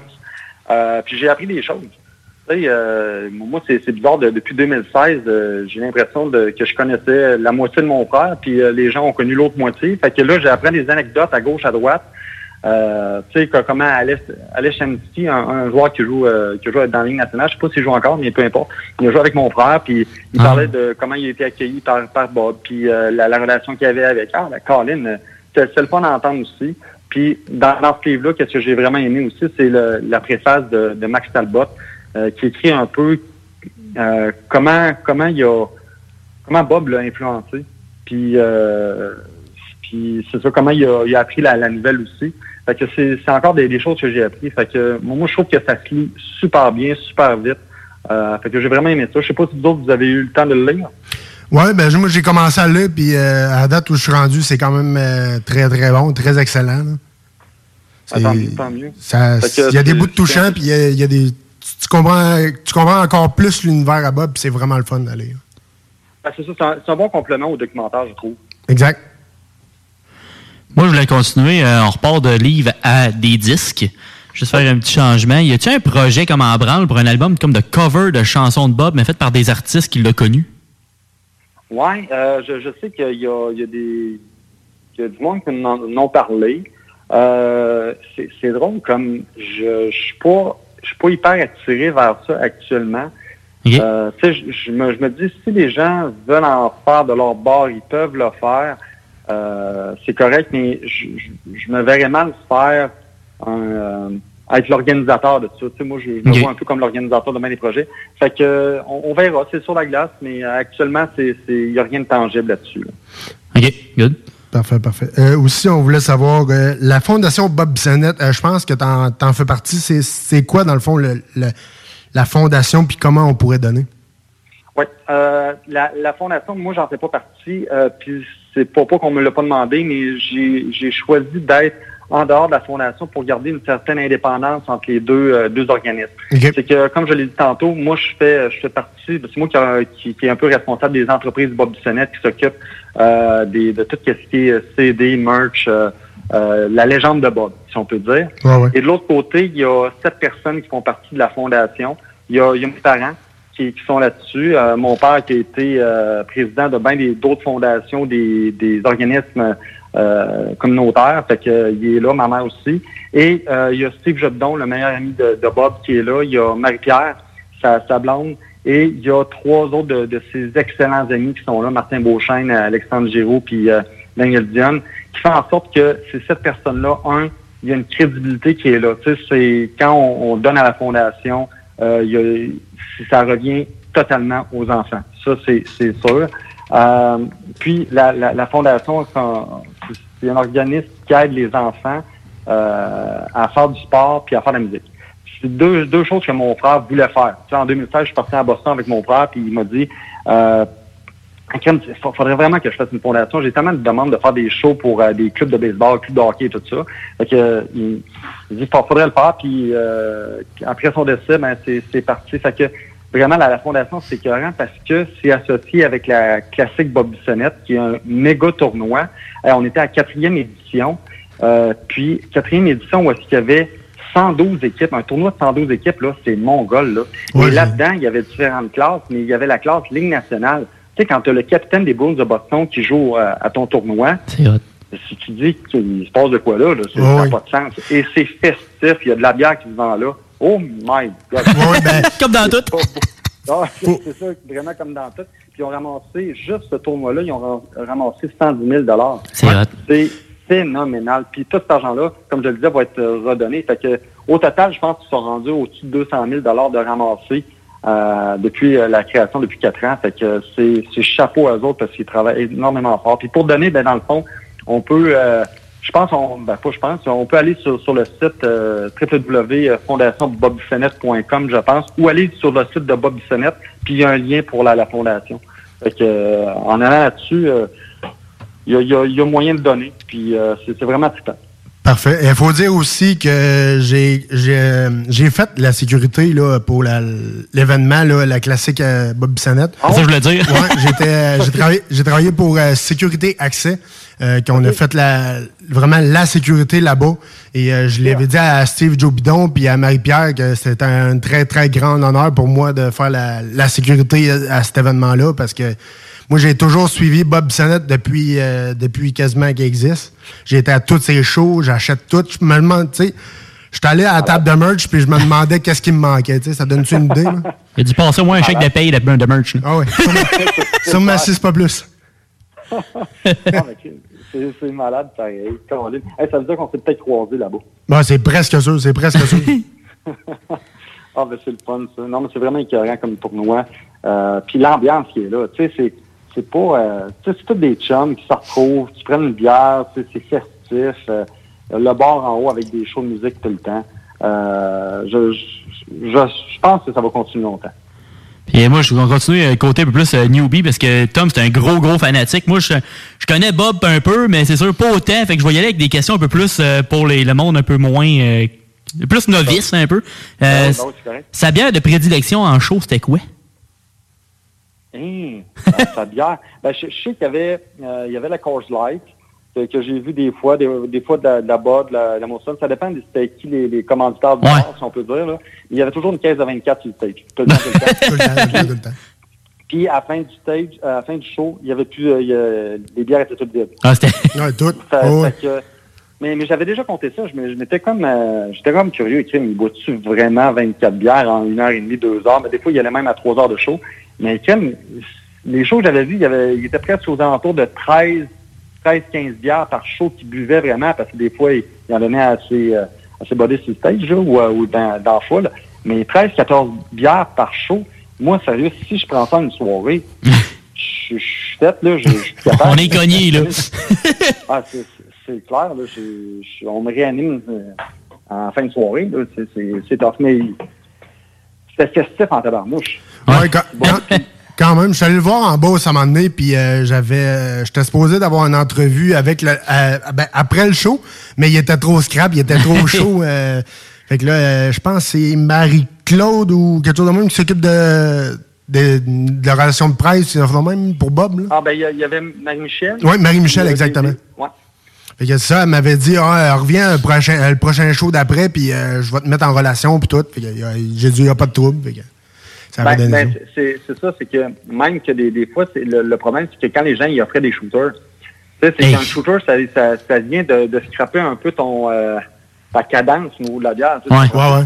Euh, puis j'ai appris des choses. Euh, moi, c'est bizarre, de- depuis 2016, euh, j'ai l'impression que je connaissais la moitié de mon frère, puis euh, les gens ont connu l'autre moitié. Fait que là, j'apprends des anecdotes à gauche, à droite. Euh, tu sais, comment Alex, Alex un, un joueur qui joue, euh, qui joue dans la Ligue nationale, je sais pas s'il joue encore, mais peu importe. Il a joué avec mon frère, puis il Ah. parlait de comment il a été accueilli par, par Bob, puis euh, la, la relation qu'il avait avec ah, la Colin. C'est le fun d'entendre aussi. Puis dans, ce livre-là, qu'est-ce que j'ai vraiment aimé aussi, c'est la préface de, Max Talbot, euh, qui écrit un peu euh, comment comment il a comment Bob l'a influencé. Puis euh, puis c'est ça, comment il a, appris la, nouvelle aussi. Fait que c'est encore des, choses que j'ai appris. Fait que moi, je trouve que ça se super bien, super vite. Fait que j'ai vraiment aimé ça. Je sais pas si vous autres, vous avez eu le temps de le lire. Ouais, ben moi j'ai commencé à le lire, puis euh, à la date où je suis rendu, c'est quand même euh, très très bon, très excellent. là. Ah, tant mieux, tant Il y a des bouts de touchants, puis il y a, il y a des. Tu, tu comprends, tu comprends encore plus l'univers à Bob, puis c'est vraiment le fun d'aller. Ben, c'est ça, c'est un, bon complément au documentaire, je trouve. Exact. Moi, je voulais continuer. euh, on repart de livres à des disques. Juste faire un petit changement. Y a-tu un projet comme en branle pour un album comme de cover de chansons de Bob, mais fait par des artistes qui l'ont connu? Ouais, euh, je, je sais qu'il y a, il y a des il y a du monde qui m'en en ont parlé. Euh, c'est drôle comme je je suis pas je suis pas hyper attiré vers ça actuellement. Euh, je, je me, je me dis si les gens veulent en faire de leur bord, ils peuvent le faire. Euh, c'est correct, mais je, je, je me verrais mal faire un, être l'organisateur de ça. Tu sais, moi, je, je me vois un peu comme l'organisateur de des projets. Fait que euh, on, on verra, c'est sur la glace, mais euh, actuellement, c'est il n'y a rien de tangible là-dessus. là. OK, good. Parfait, parfait. Euh, aussi, on voulait savoir, euh, la fondation Bob Bissonnette, euh, je pense que t'en en fais partie. C'est- quoi, dans le fond, le- le- la fondation, puis comment on pourrait donner? Oui. Euh, la, la fondation, moi, j'en fais pas partie. Euh, puis c'est pas, pas qu'on me l'a pas demandé, mais j'ai choisi d'être en dehors de la fondation pour garder une certaine indépendance entre les deux, euh, deux organismes. C'est que, comme je l'ai dit tantôt, moi, je fais, je fais partie, c'est moi qui, a- qui, qui est un peu responsable des entreprises Bob Bissonnette qui s'occupe euh, des, de tout ce qui est euh, CD, merch, euh, euh, la légende de Bob, si on peut dire. Ouais. Et de l'autre côté, il y a sept personnes qui font partie de la fondation. Il y a, il y a mes parents qui, qui sont là-dessus. Euh, mon père qui a été euh, président de bien d'autres fondations, des, des organismes euh, communautaires. Fait que, euh, il est là, ma mère aussi. Et euh, il y a Steve Jobdon, le meilleur ami de, de Bob, qui est là. Il y a Marie-Pierre, sa, sa blonde. Et il y a trois autres de, de ses excellents amis qui sont là, Martin Beauchesne, Alexandre Giraud, puis Daniel Dion, qui font en sorte que c'est cette personne-là, un, il y a une crédibilité qui est là. Tu sais, c'est quand on, on donne à la fondation, euh, il y a- ça revient totalement aux enfants. Ça, c'est sûr. Euh, puis la, la, la fondation, c'est un, c'est un organisme qui aide les enfants euh, à faire du sport puis à faire de la musique. C'est deux, deux choses que mon frère voulait faire. Tu sais, en 2016, je suis parti à Boston avec mon frère, puis il m'a dit euh, il faudrait vraiment que je fasse une fondation. J'ai tellement de demandes de faire des shows pour euh, des clubs de baseball, clubs de hockey et tout ça. Fait que, il, il dit faudrait le faire. Puis euh, après son décès, ben, c'est c'est parti. Fait que vraiment, la, la fondation, c'est écœurant parce que c'est associé avec la classique Bob Bissonnette, qui est un méga tournoi. Euh, on était à quatrième édition. Euh, puis, quatrième édition où est-ce qu'il y avait 112 équipes, un tournoi de 112 équipes, là, c'est mongol, là. Et là-dedans, il y avait différentes classes, mais il y avait la classe Ligue nationale. Tu sais, quand tu as le capitaine des Bulls de Boston qui joue euh, à ton tournoi, si tu dis qu'il se passe de quoi là, là ça n'a pas de sens. Et c'est festif, il y a de la bière qui se vend là. Oh my God! (laughs) Comme dans tout. (laughs) C'est ça, vraiment comme dans tout. Puis ils ont ramassé, juste ce tournoi-là, ils ont ra- ramassé 110 000 C'est hot. C'est phénoménal. Puis tout cet argent-là, comme je le disais, va être euh, redonné. Fait que, au total, je pense qu'ils sont rendus au-dessus de 200 000 de ramasser euh, depuis euh, la création, depuis quatre ans. Fait que c'est c'est chapeau à eux autres parce qu'ils travaillent énormément fort. Puis pour donner, ben, dans le fond, on peut... euh, je pense, on, ben pas je pense, on peut aller sur, sur le site euh, www.fondationbobbissonnette.com, je pense, ou aller sur le site de Bob Bissonnette, puis il y a un lien pour la, la fondation. Fait que, euh, en allant là-dessus, euh, il y, a, il y a- il y a moyen de donner, puis euh, c'est c'est vraiment trippant. Parfait. Il faut dire aussi que j'ai j'ai euh, j'ai fait la sécurité là, pour la- l'événement, là, la classique euh, Bob Bissonnette. C'est ça que je voulais dire. Ouais, j'étais, euh, j'ai travaillé, j'ai travaillé pour euh, Sécurité Accès, euh, qu'on a fait la, vraiment la sécurité là-bas. Et euh, je l'avais dit à Steve Jobidon puis à Marie-Pierre que c'était un très, très grand honneur pour moi de faire la, la sécurité à, cet événement-là parce que moi, j'ai toujours suivi Bob Bissonnette depuis, euh, depuis quasiment qu'il existe. J'ai été à toutes ses shows, j'achète tout. Je me demande, tu sais, je suis allé à la table de merch puis je me demandais qu'est-ce qui me manquait. Tu sais, ça donne-tu une idée? là? Il a dû passer au moins un chèque de paye de, de merch. là. Ah oui. Sûrement (laughs) 6 pas plus. (laughs) Ah, mais c'est malade, pareil. Hey, ça veut dire qu'on s'est peut-être croisés là-bas. Bon, c'est presque sûr, c'est presque sûr. (laughs) Ah, ben c'est le fun, ça. Non, mais c'est vraiment écœurant comme tournoi. Euh, puis l'ambiance qui est là, tu sais, c'est, c'est pas... Euh, tu sais, c'est tous des chums qui se retrouvent, qui prennent une bière, tu sais, c'est festif. euh, le bar en haut avec des shows de musique tout le temps. Euh, je, je, je, je pense que ça va continuer longtemps. Euh, moi, je vais continuer côté un peu plus euh, newbie parce que Tom, c'est un gros, gros fanatique. Moi, je, je connais Bob un peu, mais c'est sûr pas autant. Fait que je vais y aller avec des questions un peu plus euh, pour les, le monde un peu moins... euh, plus novice, un peu. Euh, Non, non, sa bière de prédilection en show, c'était quoi? Hum, euh, sa bière. Ben, je, je sais qu'il y avait, euh, il y avait la Coors Light que, que j'ai vu des fois, des, des fois de la, de la de la, de la Molson. Ça dépend de c'était qui les, les commanditaires du bar, si on peut dire. Là. Mais il y avait toujours une caisse de 24 sur le stage. Tout le temps, (laughs) tout le temps. Puis à la fin du stage, à la fin du show, il y avait plus, euh, il y a- les bières étaient toutes vides. Ah, c'était... (laughs) Ouais, tout. Ça- Oh, ouais. que- mais mais j'avais déjà compté ça. Je m'étais comme, euh, j'étais comme curieux. Écrit, mais bois-tu vraiment 24 bières en une heure et demie, deux heures? Mais des fois, il y allait même à trois heures de show. Mais comme les shows que j'avais vus, il, y avait, il était presque aux alentours de 13, 13, 15 bières par show qui buvaient vraiment parce que des fois, il, il en donnait à ses, euh, à ses bodies sur le stage là, ou, euh, ou dans, dans la foule. Mais 13, 14 bières par show, moi, sérieux, si je prends ça une soirée, (laughs) je suis faite, là, je suis capable. On est cogné, là. (laughs) Ah, c'est- clair, là. on me réanime euh, en fin de soirée, là. C'est- tough, mais c'était festif en tabarnouche. Ouais, quand, quand- quand même, je suis allé le voir en bas à un moment donné, puis euh, j'avais, euh, j'étais supposé d'avoir une entrevue avec le, euh, ben, après le show, mais il était trop scrap, il était trop (laughs) chaud. euh, fait que là, euh, je pense que c'est Marie-Claude ou quelque chose de même qui s'occupe de, de, de la relation de presse, même pour Bob. Là. Ah, ben, il y, avait Marie-Michel. Oui, Marie-Michel, exactement. Ouais. Fait que ça, elle m'avait dit, ah, reviens le prochain, le prochain show d'après, puis euh, je vais te mettre en relation, puis tout. Fait que, j'ai dit, il n'y a pas de trouble. Fait que, ça Ben, ben, c'est c'est ça, c'est que même que des, des fois, c'est le, le problème, c'est que quand les gens ils offraient des shooters, c'est qu'un shooter, ça, ça, ça vient de, de scraper un peu ton euh, ta cadence au niveau de la bière. Ouais, ouais, ouais.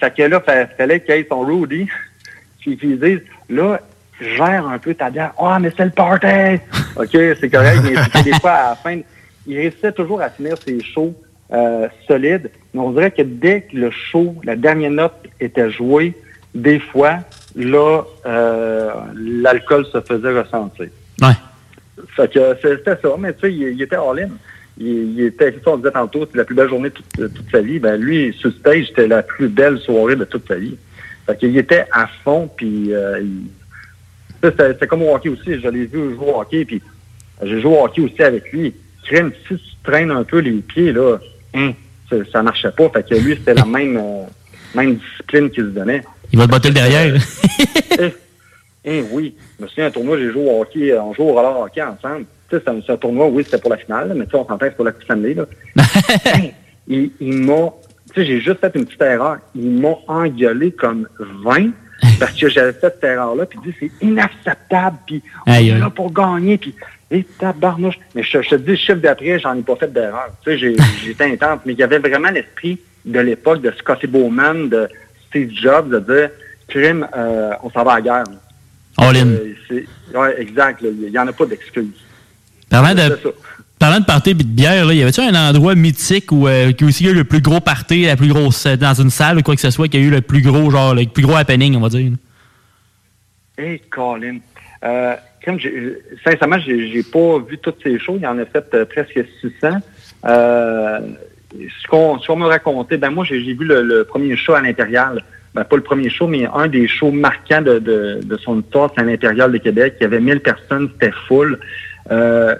Fait que là, il fallait qu'il y ait son Rudy, (laughs) puis qu'ils disent, là, gère un peu ta bière. Ah, mais c'est le party! (laughs) OK, c'est correct, mais des fois, à la fin, il réussissait toujours à finir ses shows euh, solides, mais on dirait que dès que le show, la dernière note était jouée, des fois, là, euh, l'alcool se faisait ressentir. Ouais. Fait que c'est- c'était ça, mais tu sais, il, il était all-in. Il, il était, on disait tantôt, c'est la plus belle journée de toute, toute sa vie. Ben lui, sur stage, c'était la plus belle soirée de toute sa vie. Fait qu'il était à fond, puis euh, il- ça, c'était c'était comme au hockey aussi. Je l'ai vu jouer au hockey, puis j'ai joué au hockey aussi avec lui. Crème, si tu traînes un peu les pieds, là, hein, ça, ça marchait pas. Fait que lui, c'était la même, euh, même discipline qu'il se donnait. Il va te botter le derrière. (laughs) Eh, eh oui. Je me souviens, un tournoi, j'ai joué au hockey, euh, on joue au roller hockey ensemble. Tu sais, c'est un, tournoi, oui, c'était pour la finale, mais tu sais, on s'entend c'est pour la Coupe Stanley, là. (laughs) Hey, il il m'a, tu sais, j'ai juste fait une petite erreur. Il m'a engueulé comme 20 parce que j'avais fait cette erreur-là, puis il dit, c'est inacceptable, puis on est là pour gagner, puis et tabarnouche. Mais je, je te dis, le chiffre d'après, j'en ai pas fait d'erreur. Tu sais, (laughs) j'étais intense, mais il y avait vraiment l'esprit de l'époque de Scotty Bowman, de Steve Jobs, de dire, crime, euh, on s'en va à la guerre. All in. Euh, ouais, exact. Il n'y en a pas d'excuses. Parlant de, parlant de party et de bière, là, y avait-tu un endroit mythique où euh, qui a aussi eu le plus gros party, la plus grosse dans une salle ou quoi que ce soit, qui a eu le plus gros genre le plus gros happening, on va dire? Hey, Colin. Euh, comme sincèrement, j'ai, j'ai pas vu toutes ces shows. Il en a fait euh, presque 600. Ce qu'on me racontait, ben moi, j'ai vu le, le premier show à l'Impérial. Ben, pas le premier show, mais un des shows marquants de, de, de son histoire, c'est à l'Impérial de Québec. Il y avait 1000 personnes, c'était full. Euh,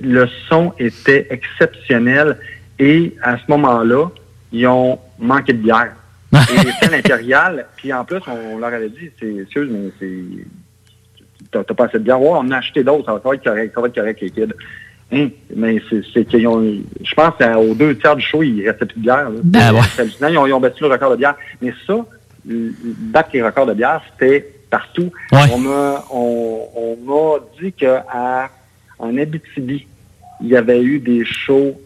le son était exceptionnel. Et à ce moment-là, ils ont manqué de bière. (laughs) Et à l'Impérial. Puis en plus, on leur avait dit, c'est excuse, mais c'est t'as pas assez de bière. Ouais, on a acheté d'autres, ça va être correct, ça va être correct, les kids. Hein? Mais c'est qu'ils ont, je pense qu'aux deux tiers du show, il restait plus de bière. là. Ben ouais. Hallucinant. Ils ont, ils ont battu le record de bière. Mais ça, battre les records de bière, c'était partout. Ouais. On m'a on, on m'a dit qu'à en Abitibi, il y avait eu des shows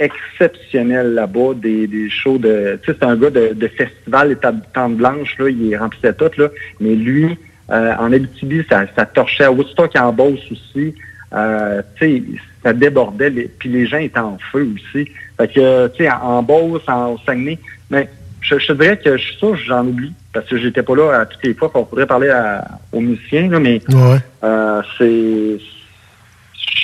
exceptionnels là-bas, des, des shows de... Tu sais, c'est un gars de, de festival et tente blanche, là, il remplissait tout, là. Mais lui, euh, en Abitibi, ça, ça torchait. À Woodstock, en Beauce aussi, euh, tu sais, ça débordait, les- puis les gens étaient en feu aussi. Fait que, tu sais, en, en Beauce, en au Saguenay, mais je, dirais que je suis sûr que j'en oublie, parce que j'étais pas là à toutes les fois, on pourrait parler à- aux musiciens, là, mais Ouais. euh, c'est...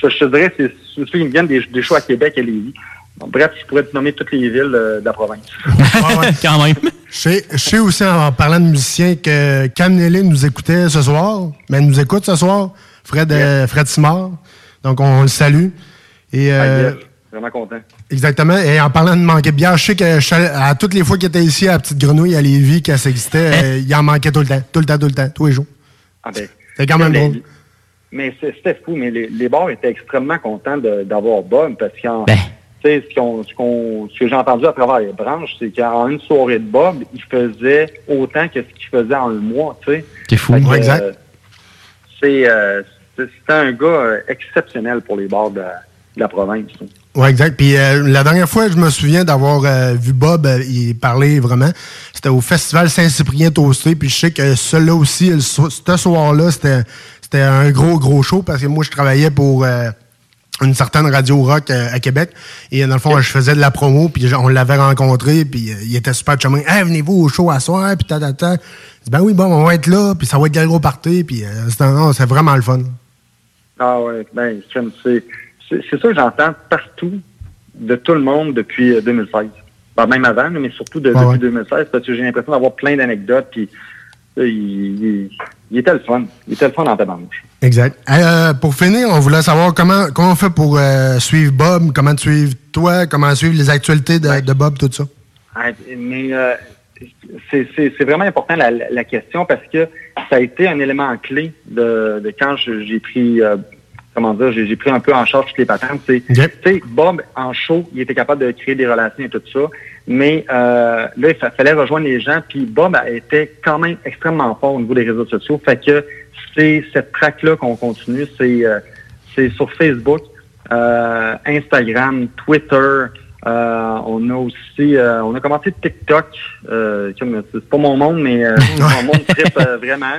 Je, je te dirais, c'est ceux qui me viennent des, des shows à Québec et Lévis. Donc, bref, je pourrais te nommer toutes les villes euh, de la province. (laughs) Quand même. Je sais, aussi, en parlant de musiciens, que Cam Nelly nous écoutait ce soir, mais nous écoute ce soir, Fred, euh, Fred Simard. Donc, on le salue. Et, Ah, euh, yes, Vraiment content. Exactement. Et en parlant de manquer de bière, je sais que je à toutes les fois qu'il était ici à la Petite Grenouille, à Lévis, quand ça existait, euh, il en manquait tout le temps. Tout le temps, tout le temps, tous les jours. Ah ben, C'est quand même drôle. Mais c'est- c'était fou, mais les, les bars étaient extrêmement contents d'avoir Bob parce qu'en Ben. tu sais, ce, qu'on- ce, ce que j'ai entendu à travers les branches, c'est qu'en une soirée de Bob, il faisait autant que ce qu'il faisait en un mois, tu sais. C'est fou. Que, exact. euh, c'est euh, c'est- c'était un gars euh, exceptionnel pour les bars de, la province. là. Oui, exact. Puis euh, la dernière fois, je me souviens d'avoir euh, vu Bob euh, y parler vraiment. C'était au Festival Saint-Cyprien Toasté. Puis je sais que celui-là aussi, ce soir-là, c'était un gros, gros show parce que moi, je travaillais pour une certaine radio rock à Québec. Et dans le fond, je faisais de la promo. Puis on l'avait rencontré. Puis il était super. Hey, venez-vous au show à soir? Puis ta, ta, ta. Ben oui, bon, on va être là. Puis ça va être le gros party. Puis c'était vraiment le fun. Ah ouais, ben, c'est ça que j'entends partout de tout le monde depuis euh, 2016. Ben, même avant, mais surtout de- Ah depuis ouais. 2016, parce que j'ai l'impression d'avoir plein d'anecdotes. Puis euh, il, il- il était le fun. Il était le fun en tabarnouche. Exact. Euh, pour finir, on voulait savoir comment, comment on fait pour euh, suivre Bob, comment te suivre toi, comment suivre les actualités de, de Bob, tout ça. Ah, Mais euh, c'est vraiment important la question parce que ça a été un élément clé de, de quand j'ai pris, euh, comment dire, j'ai pris un peu en charge toutes les patentes. C'est, Bob, en show, il était capable de créer des relations et tout ça, mais euh, là, il fa- fallait rejoindre les gens, puis Bob a- était quand même extrêmement fort au niveau des réseaux sociaux. Fait que c'est cette traque-là qu'on continue, c'est euh, c'est sur Facebook, euh, Instagram, Twitter, euh, on a aussi, euh, on a commencé TikTok. Euh, c'est pas mon monde, mais euh, (laughs) mon monde trip euh, vraiment.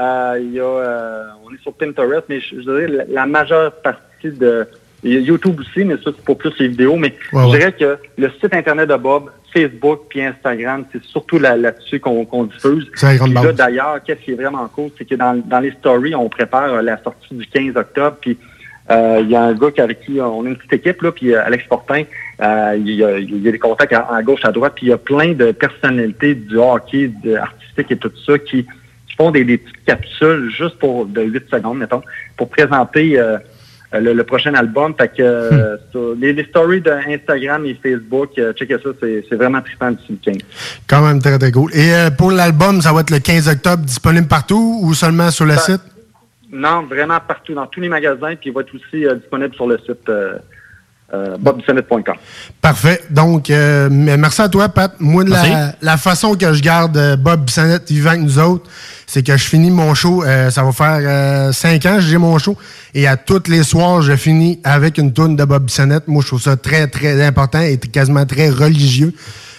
Euh, il y a, euh, on est sur Pinterest, mais je, je dirais la, la majeure partie de YouTube aussi, mais ça c'est pour plus les vidéos. Mais Ouais, je ouais. dirais que le site internet de Bob, Facebook puis Instagram, c'est surtout là- là-dessus qu'on diffuse. C'est là, d'ailleurs, qu'est-ce qui est vraiment cool, c'est que dans, dans les stories, on prépare la sortie du 15 octobre. Puis euh, il y a un gars avec qui on a une petite équipe, là, puis Alex Fortin, euh, il, y a, il y a des contacts à, à gauche, à droite, puis il y a plein de personnalités du hockey, de, artistique et tout ça qui, qui font des, des petites capsules juste pour de 8 secondes, mettons, pour présenter euh, le, le prochain album. Fait que euh, sur les, les stories de Instagram et Facebook, euh, checkez ça, c'est vraiment trippant d'ici le 15. Quand même très, très cool. Et euh, pour l'album, ça va être le 15 octobre, disponible partout ou seulement sur le site? Non, vraiment partout, dans tous les magasins, puis il va être aussi euh, disponible sur le site euh. Parfait. Donc, euh, merci à toi, Pat. Moi, la, la façon que je garde euh, Bob Bissonnette vivant avec nous autres, c'est que je finis mon show. euh, ça va faire euh, cinq ans que j'ai mon show. Et à tous les soirs, je finis avec une tourne de Bob Bissonnette. Moi, je trouve ça très, très important et quasiment très religieux.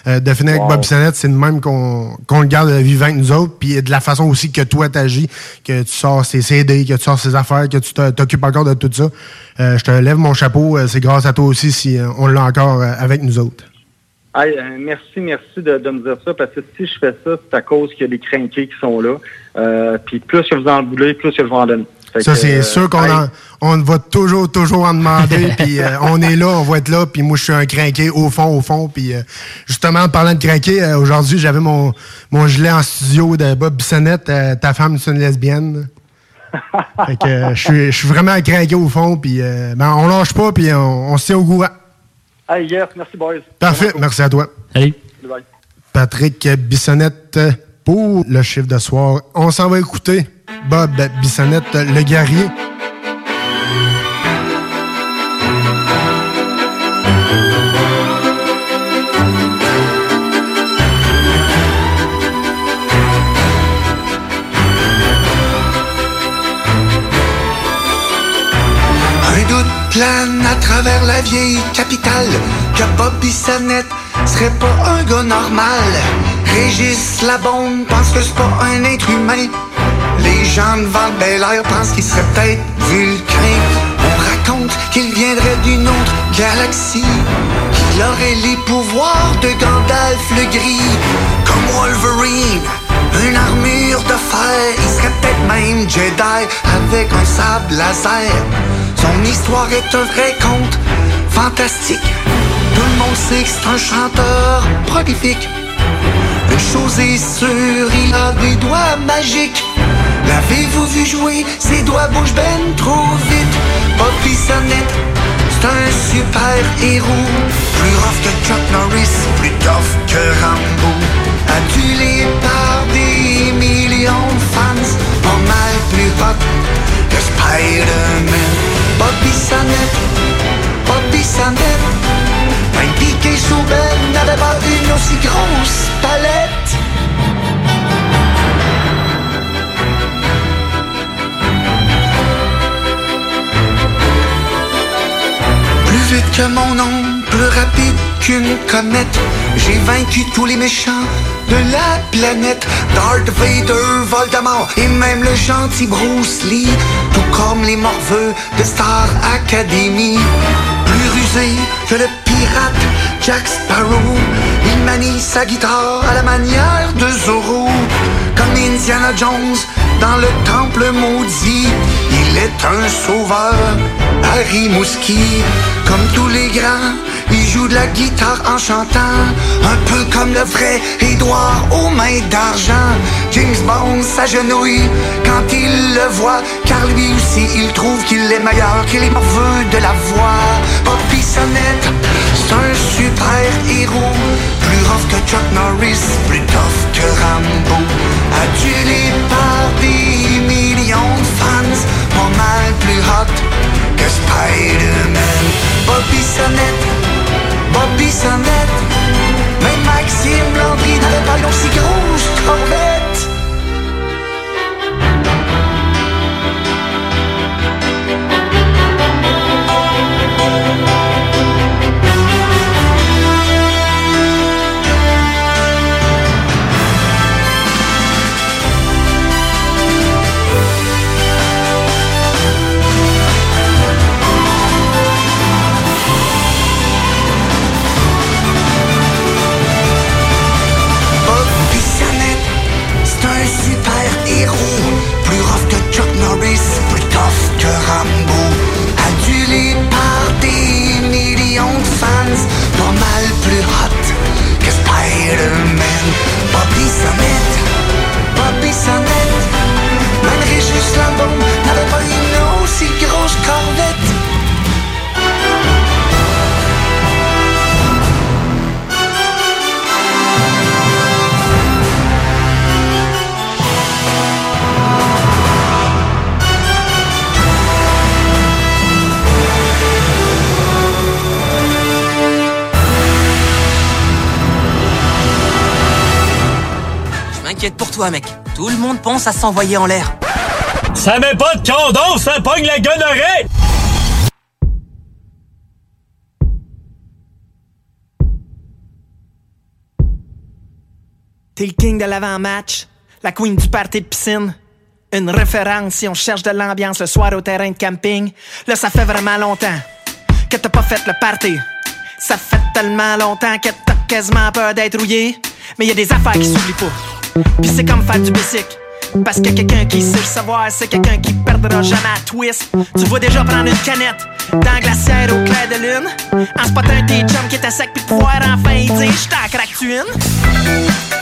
Euh, de finir avec. Bob Bissonnette, c'est de même qu'on le garde vivant avec nous autres. Puis de la façon aussi que toi t'agis, que tu sors ses CD, que tu sors ses affaires, que tu t'occupes encore de tout ça. Euh, je te lève mon chapeau. Euh, c'est grâce à toi aussi si on l'a encore avec nous autres. Merci, merci de, de me dire ça, parce que si je fais ça, c'est à cause qu'il y a des crinqués qui sont là. Euh, puis plus que vous en voulez, plus que je vais en donner. Fait Ça, c'est euh, sûr qu'on en- on va toujours, toujours en demander. (laughs) puis euh, on est là, on va être là. Puis moi, je suis un craqué au fond, au fond. Puis euh, justement, en parlant de craqué, euh, aujourd'hui, j'avais mon, mon gilet en studio de Bob Bissonnette. euh, ta femme, c'est une lesbienne. (laughs) fait que je suis- vraiment craqué au fond. Puis euh, ben, on lâche pas, puis on, on se tient au courant. Hey, yes, merci, boys. Parfait, merci à toi. Salut. Bye. Patrick Bissonnette pour le chiffre de soir. On s'en va écouter Bob Bissonnette, le guerrier. Plane à travers la vieille capitale que Bob Bissonnette serait pas un gars normal. Régis bombe pense que c'est pas un être humain. Les gens le Bel Air pensent qu'il serait peut-être vulcain. On raconte qu'il viendrait d'une autre galaxie, qu'il aurait les pouvoirs de Gandalf le gris, comme Wolverine. Une armure de fer, il serait peut-être même Jedi avec un sable laser. Son histoire est un vrai conte fantastique. Tout le monde sait que c'est un chanteur prolifique. Une chose est sûre, il a des doigts magiques. L'avez-vous vu jouer? Ses doigts bougent ben trop vite. Bobby Sonnette, c'est un super héros. Plus rough que Chuck Norris, plus tough que Rambo. Adulé par des millions de fans, pas mal plus hot que Spider-Man. Un piqué sous Ben n'avait pas une aussi grosse palette. Plus vite que mon nom, plus rapide qu'une comète. J'ai vaincu tous les méchants de la planète. Darth Vader, Voldemort et même le gentil Bruce Lee. Tout comme les morveux de Star Academy. Plus rusé que le pirate Jack Sparrow. Il manie sa guitare à la manière de Zorro. Comme Indiana Jones dans le temple maudit. Il est un sauveur, Harry Mouski. Comme tous les grands, joue de la guitare en chantant. Un peu comme le vrai Édouard aux mains d'argent. James Bond s'agenouille quand il le voit. Car lui aussi, il trouve qu'il est meilleur qu'il est morveux de la voix. Bobby Sonnette, c'est un super héros. Plus rough que Chuck Norris, plus tough que Rambo. Adulé par des millions de fans, pas mal plus hot que Spider-Man. Bobby Sonnette, Bobby Sonnette, même Maxime Landry n'avait pas une aussi grosse corvette. Rambo. Adulé par des millions de fans, pas mal plus hot que Spider-Man. Bobby Sonnette, Bobby Sonnette, Je m'inquiète pour toi, mec. Tout le monde pense à s'envoyer en l'air. Ça met pas de condom, ça pogne la gonorrhée! T'es le king de l'avant-match, la queen du party de piscine. Une référence si on cherche de l'ambiance le soir au terrain de camping. Là, ça fait vraiment longtemps que t'as pas fait le party. Ça fait tellement longtemps que t'as quasiment peur d'être rouillé. Mais y a des affaires qui s'oublient pas. Puis c'est comme faire du bicycle. Parce que quelqu'un qui sait le savoir, c'est quelqu'un qui perdra jamais à twist. Tu vois déjà prendre une canette dans glacière au clair de lune. En spotant tes chums qui étaient secs puis pouvoir enfin y dire j't'en craque-tu une?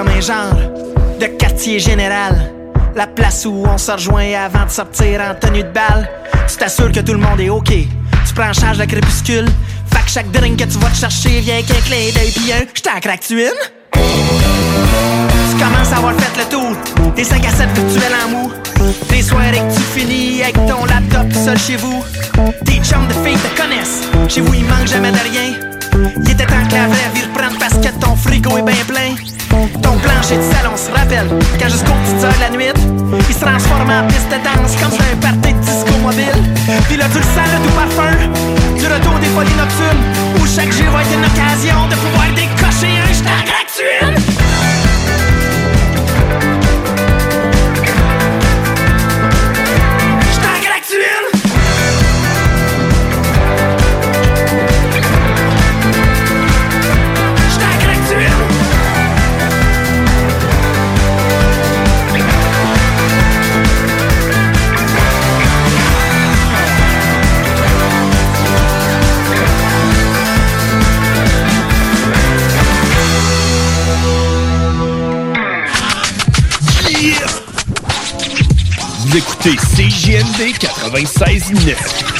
Comme un genre de quartier général. La place où on se rejoint avant de sortir en tenue de balle. Tu t'assures que tout le monde est OK. Tu prends en charge le crépuscule. Fait que chaque drink que tu vas te chercher vient qu'un clin d'œil pis un j't'en craque-tu une? Tu commences à avoir fait le tour des 5 à 7 virtuels en mou. Des soirées que tu finis avec ton laptop seul chez vous. Tes chums de filles te connaissent. Chez vous, il manque jamais de rien. Il était temps que la vraie vie reprenne parce que ton frigo est bien plein. Ton plancher de salon se rappelle quand jusqu'aux petites heures de la nuit, il se transforme en piste de danse comme c'est un party de disco mobile. Puis là, tu le sens, le doux parfum du retour des folies nocturnes où chaque jour va être une occasion de pouvoir décocher un craque-tu une? J't'en Vous écoutez CJMD 96.9.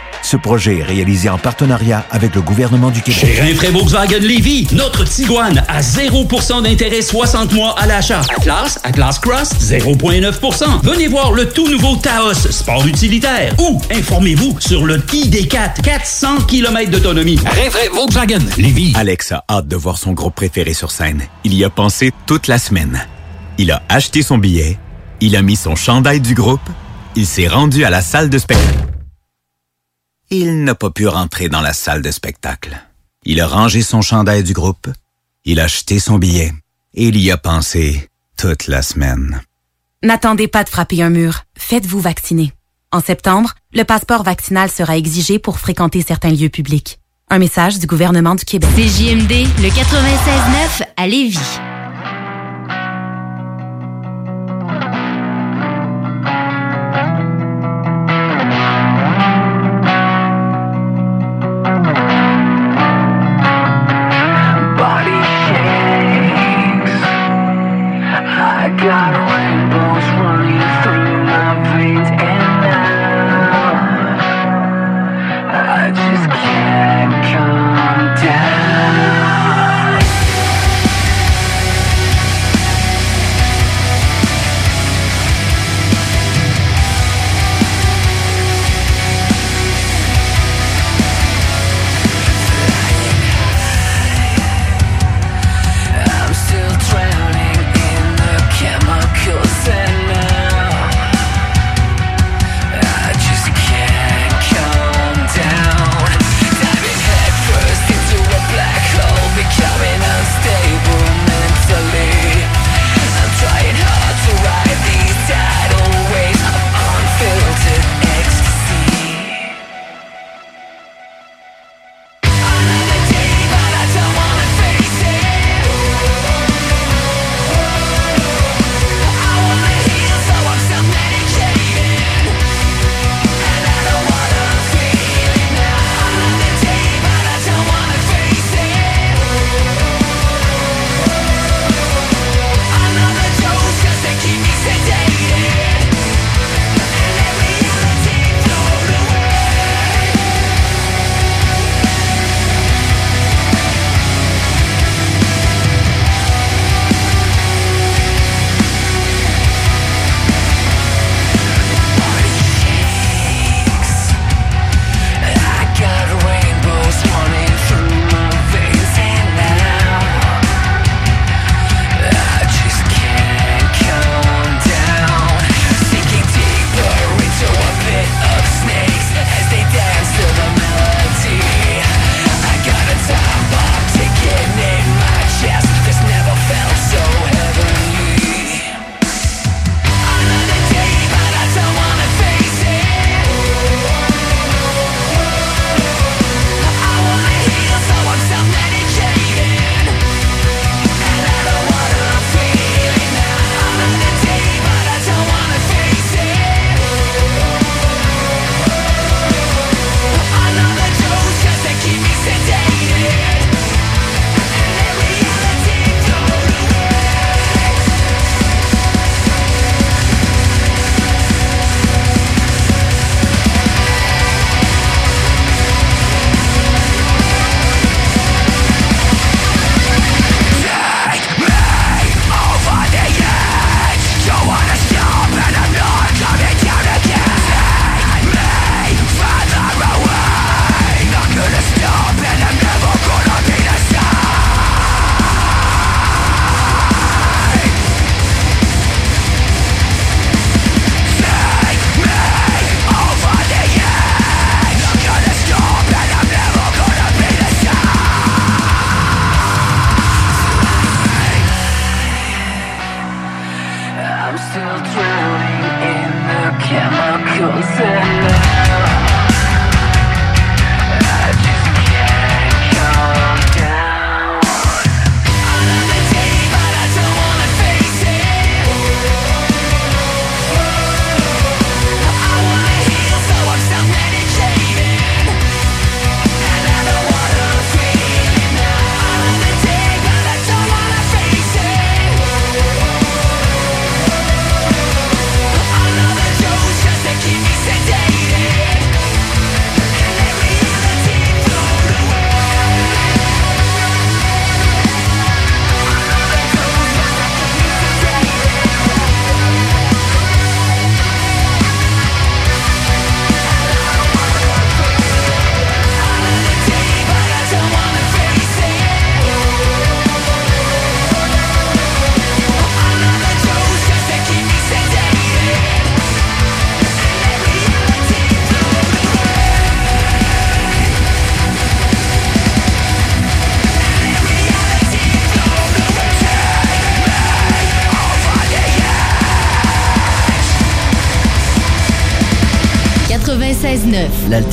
Ce projet est réalisé en partenariat avec le gouvernement du Québec. Chez Rinfraie Volkswagen Lévy, notre Tiguan à 0% d'intérêt 60 mois à l'achat. Atlas, Atlas Cross, 0,9%. Venez voir le tout nouveau Taos, sport utilitaire. Ou informez-vous sur le ID4, 400 km d'autonomie. Rinfraie Volkswagen Lévy. Alex a hâte de voir son groupe préféré sur scène. Il y a pensé toute la semaine. Il a acheté son billet, il a mis son chandail du groupe, il s'est rendu à la salle de spectacle. Il n'a pas pu rentrer dans la salle de spectacle. Il a rangé son chandail du groupe, il a acheté son billet et il y a pensé toute la semaine. N'attendez pas de frapper un mur. Faites-vous vacciner. En septembre, le passeport vaccinal sera exigé pour fréquenter certains lieux publics. Un message du gouvernement du Québec. CJMD, le 96.9 à Lévis.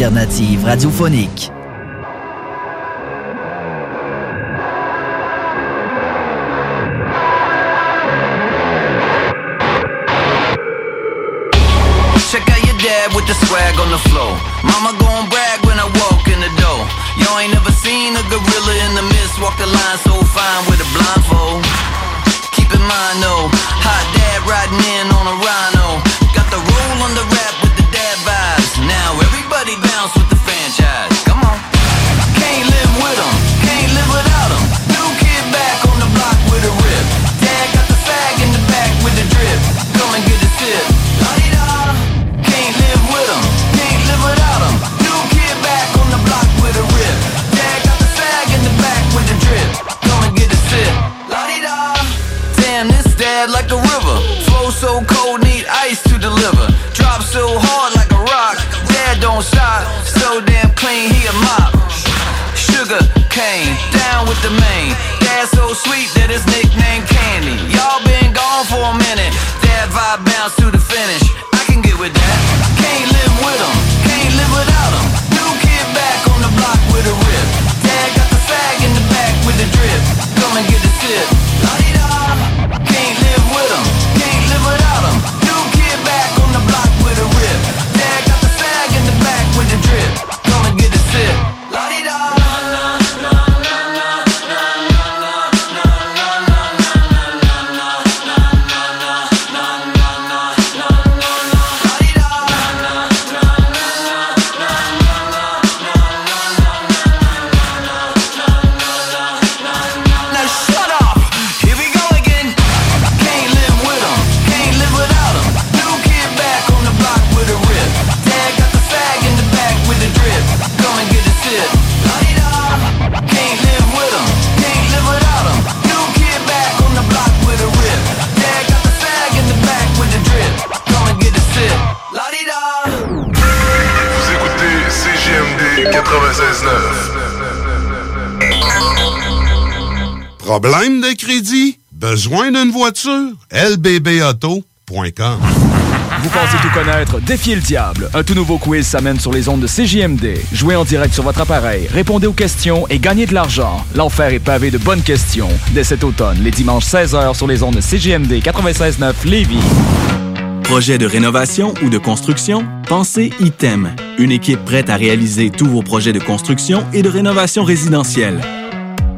L'alternative radiophonique. Ice to deliver. Drop so hard like a rock. Dad don't stop. So damn clean, he a mop. Sugar cane, down with the main. Dad so sweet that his nickname Candy. Y'all been gone for a minute. Dad vibe bounce to the finish. I can get with that. Can't live with 'em, can't live without 'em. New kid back on the block with a rip. Dad got the fag in the back with the drip. Come and get Problème de crédit? Besoin d'une voiture? lbbauto.com Vous pensez tout connaître? Défiez le diable. Un tout nouveau quiz s'amène sur les ondes de CJMD. Jouez en direct sur votre appareil, répondez aux questions et gagnez de l'argent. L'enfer est pavé de bonnes questions. Dès cet automne, les dimanches 16h sur les ondes de CJMD 96.9 Lévis. Projet de rénovation ou de construction? Pensez ITEM. Une équipe prête à réaliser tous vos projets de construction et de rénovation résidentielle.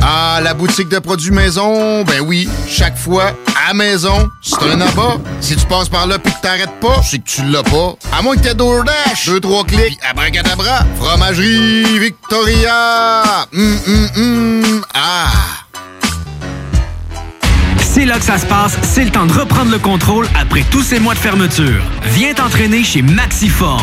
Ah, la boutique de produits maison, ben oui, chaque fois, à maison, c'est un abat. Si tu passes par là pis que t'arrêtes pas, c'est que tu l'as pas. À moins que t'aies DoorDash, deux, trois clics, abracadabra. Fromagerie Victoria! Hum, hum, hum, ah! C'est là que ça se passe, c'est le temps de reprendre le contrôle après tous ces mois de fermeture. Viens t'entraîner chez Maxiform.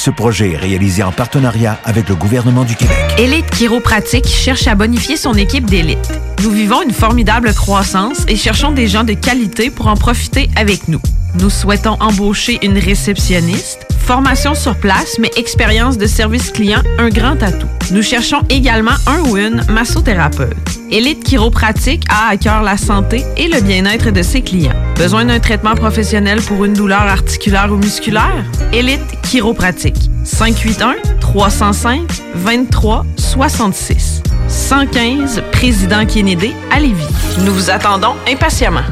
Ce projet est réalisé en partenariat avec le gouvernement du Québec. Élite Chiropratique cherche à bonifier son équipe d'élite. Nous vivons une formidable croissance et cherchons des gens de qualité pour en profiter avec nous. Nous souhaitons embaucher une réceptionniste, formation sur place, mais expérience de service client, un grand atout. Nous cherchons également un ou une massothérapeute. Élite Chiropratique a à cœur la santé et le bien-être de ses clients. Besoin d'un traitement professionnel pour une douleur articulaire ou musculaire? Élite Chiropratique. 581-305-2366. 115 Président Kennedy à Lévis. Nous vous attendons impatiemment.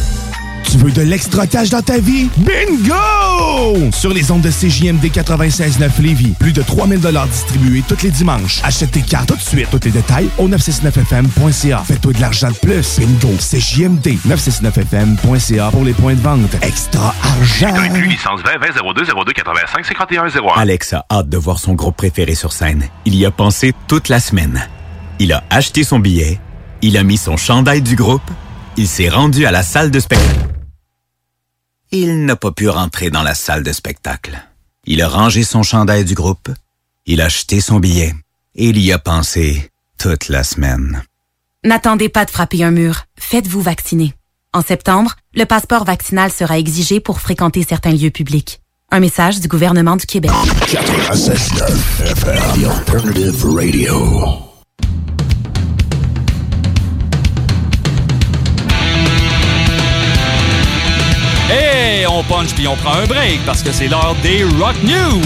Tu veux de l'extra cash dans ta vie? Bingo! Sur les ondes de CJMD 96.9 Lévis, plus de 3000 distribués tous les dimanches. Achète tes cartes tout de suite. Tous les détails au 969FM.ca. Fais-toi de l'argent de plus. Bingo! CJMD 969FM.ca pour les points de vente. Extra argent! Inclus licence 20 20 02 02 85 51 01. Alex a hâte de voir son groupe préféré sur scène. Il y a pensé toute la semaine. Il a acheté son billet, il a mis son chandail du groupe, il s'est rendu à la salle de spectacle. Il n'a pas pu rentrer dans la salle de spectacle. Il a rangé son chandail du groupe, il a acheté son billet et il y a pensé toute la semaine. N'attendez pas de frapper un mur. Faites-vous vacciner. En septembre, le passeport vaccinal sera exigé pour fréquenter certains lieux publics. Un message du gouvernement du Québec. 96.9 FM, The Alternative Radio. On punch puis on prend un break parce que c'est l'heure des Rock News.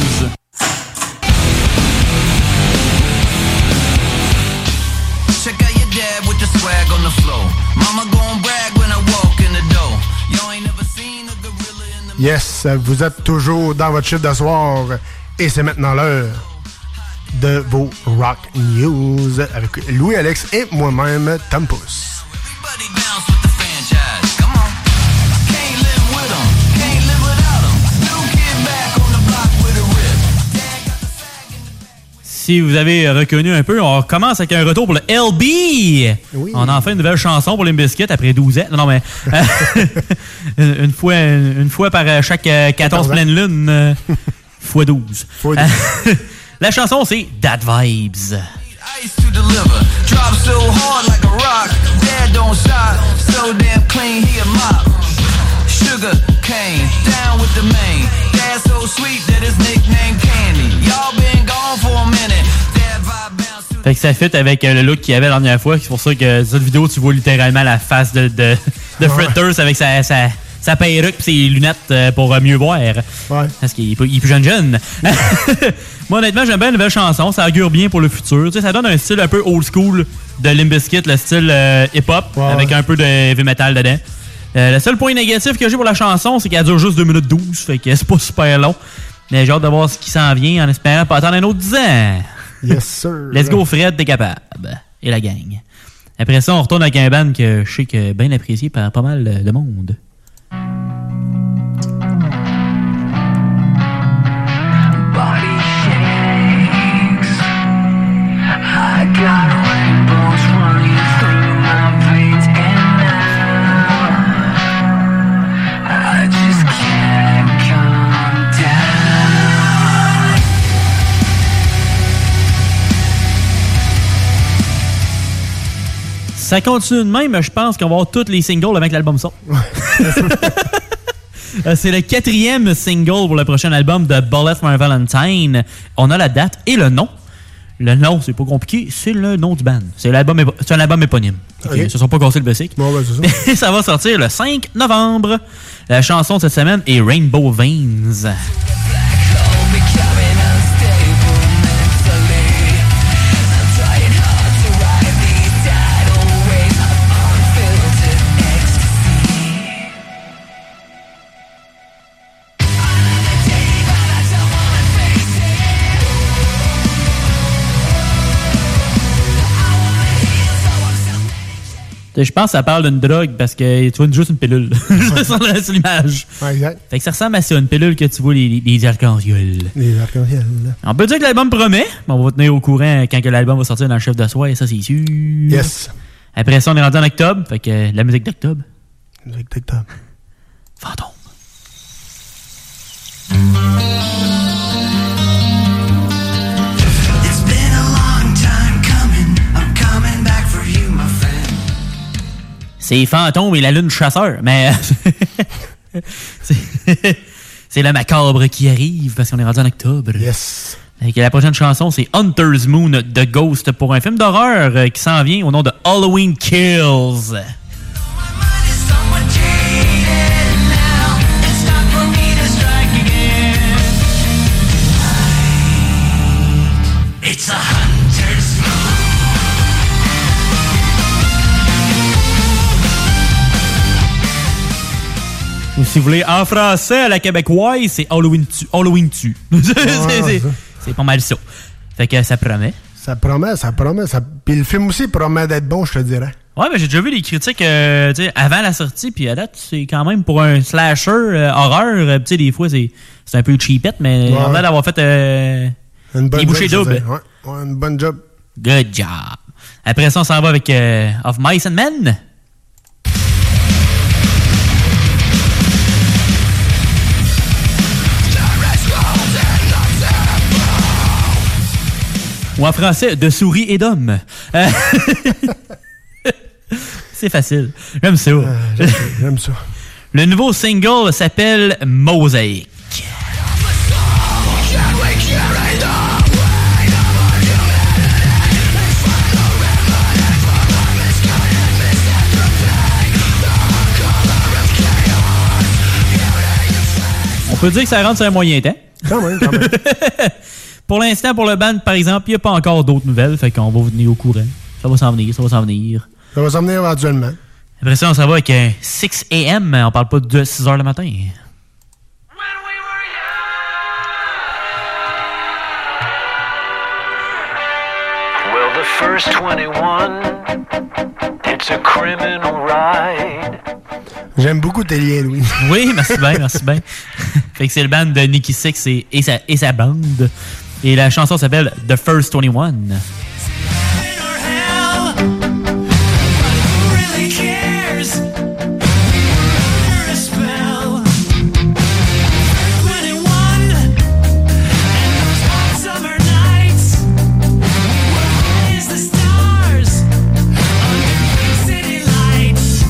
Yes, vous êtes toujours dans votre chiffre d'asseoir et c'est maintenant l'heure de vos Rock News avec Louis-Alex et moi-même, Tom Pouce. Si vous avez reconnu un peu, on commence avec un retour pour le LB. On a enfin une nouvelle chanson pour les biscuits après 12 ans. Non, non, mais une, (laughs) (laughs) une fois, une fois par euh, chaque euh, 14 14 ans. pleines lunes, euh, (laughs) fois 12. Fois 12. La chanson, c'est That Vibes. Ice to deliver. Drop so hard like a rock. Dad don't stop. So damn clean, he a mop. Sugar cane, down with the main. Dad so sweet that his nickname Candy. Y'all been gone for a minute. Fait que ça fit avec euh, le look qu'il avait la dernière fois. C'est pour ça que cette vidéo, tu vois littéralement la face de, de, (laughs) de Ouais. Fritters avec sa, sa, sa perruque et ses lunettes euh, pour euh, mieux voir. Parce qu'il est, plus jeune jeune. (laughs) Moi, honnêtement, j'aime bien la nouvelle chanson. Ça augure bien pour le futur. Tu sais, ça donne un style un peu old school de Limp Bizkit, le style euh, hip-hop, avec un peu de heavy metal dedans. Euh, le seul point négatif que j'ai pour la chanson, c'est qu'elle dure juste 2 minutes 12. Fait que c'est pas super long. Mais j'ai hâte de voir ce qui s'en vient en espérant pas attendre un autre 10 ans. Yes, sir. Let's go, Fred, t'es capable. Et la gang. Après ça, on retourne avec un band que je sais que bien apprécié par pas mal de monde. Ça continue de même, je pense qu'on va avoir tous les singles avec l'album sort. (laughs) Euh, C'est le quatrième single pour le prochain album de Bullet for my Valentine. On a la date et le nom. Le nom, c'est pas compliqué, c'est le nom du band. C'est l'album, un album éponyme. Ok, Ok. Ils se sont pas cassés le basic. (laughs) ça va sortir le 5 novembre. La chanson de cette semaine est Rainbow Veins. Je pense que ça parle d'une drogue parce que tu vois juste une pilule (laughs) sur la- l'image. exact. Fait que ça ressemble à ça, une pilule que tu vois les, les, les arcs-en-ciel. Les arcs-en-ciel. On peut dire que l'album promet, mais on va tenir au courant quand l'album va sortir dans le chef de soir, et ça c'est sûr. Yes. Après ça, on est rendu en octobre, fait que la musique d'octobre. Musique d'octobre. Fantôme. C'est Fantôme et la lune chasseur, mais (laughs) c'est- (laughs) c'est le macabre qui arrive parce qu'on est rendu en octobre. Yes. Et que la prochaine chanson, c'est Hunter's Moon de Ghost pour un film d'horreur euh, qui s'en vient au nom de Halloween Kills. Ou si vous voulez, en français, à la québécoise, c'est Halloween tu. Halloween tu. (laughs) C'est- pas mal ça. Fait que ça promet. Ça promet, ça promet. Ça... Puis le film aussi promet d'être bon, je te dirais. Ouais, mais j'ai déjà vu des critiques euh, avant la sortie, puis à date, c'est quand même pour un slasher euh, horreur. euh, tu sais, des fois, c'est un peu cheapette, mais Ouais. on a d'avoir fait Une bonne des bouchées job, doubles. Ouais, ouais, une bonne job. Good job. Après ça, on s'en va avec euh, Of Mice and Men. Ou en français, De souris et d'hommes. Euh, (laughs) C'est facile. J'aime ça. J'aime ça. Le nouveau single s'appelle Mosaic. On peut dire que ça rentre sur un moyen temps. Quand même, quand même. (laughs) pour l'instant, pour le band, par exemple, il n'y a pas encore d'autres nouvelles, fait qu'on va vous tenir au courant. Ça va s'en venir, ça va s'en venir. Ça va s'en venir éventuellement. Après ça, on s'en va avec un 6 a.m. On parle pas de 6 heures le matin. Well, the first 21, it's a criminal ride. J'aime beaucoup tes liens, Louis. Oui, merci bien, merci bien. (laughs) fait que c'est le band de Nicky Six et, et, sa, et sa bande. Et la chanson s'appelle The First 21. really cares? Under a spell. 21 and those hot summer nights. Where is the stars under city lights?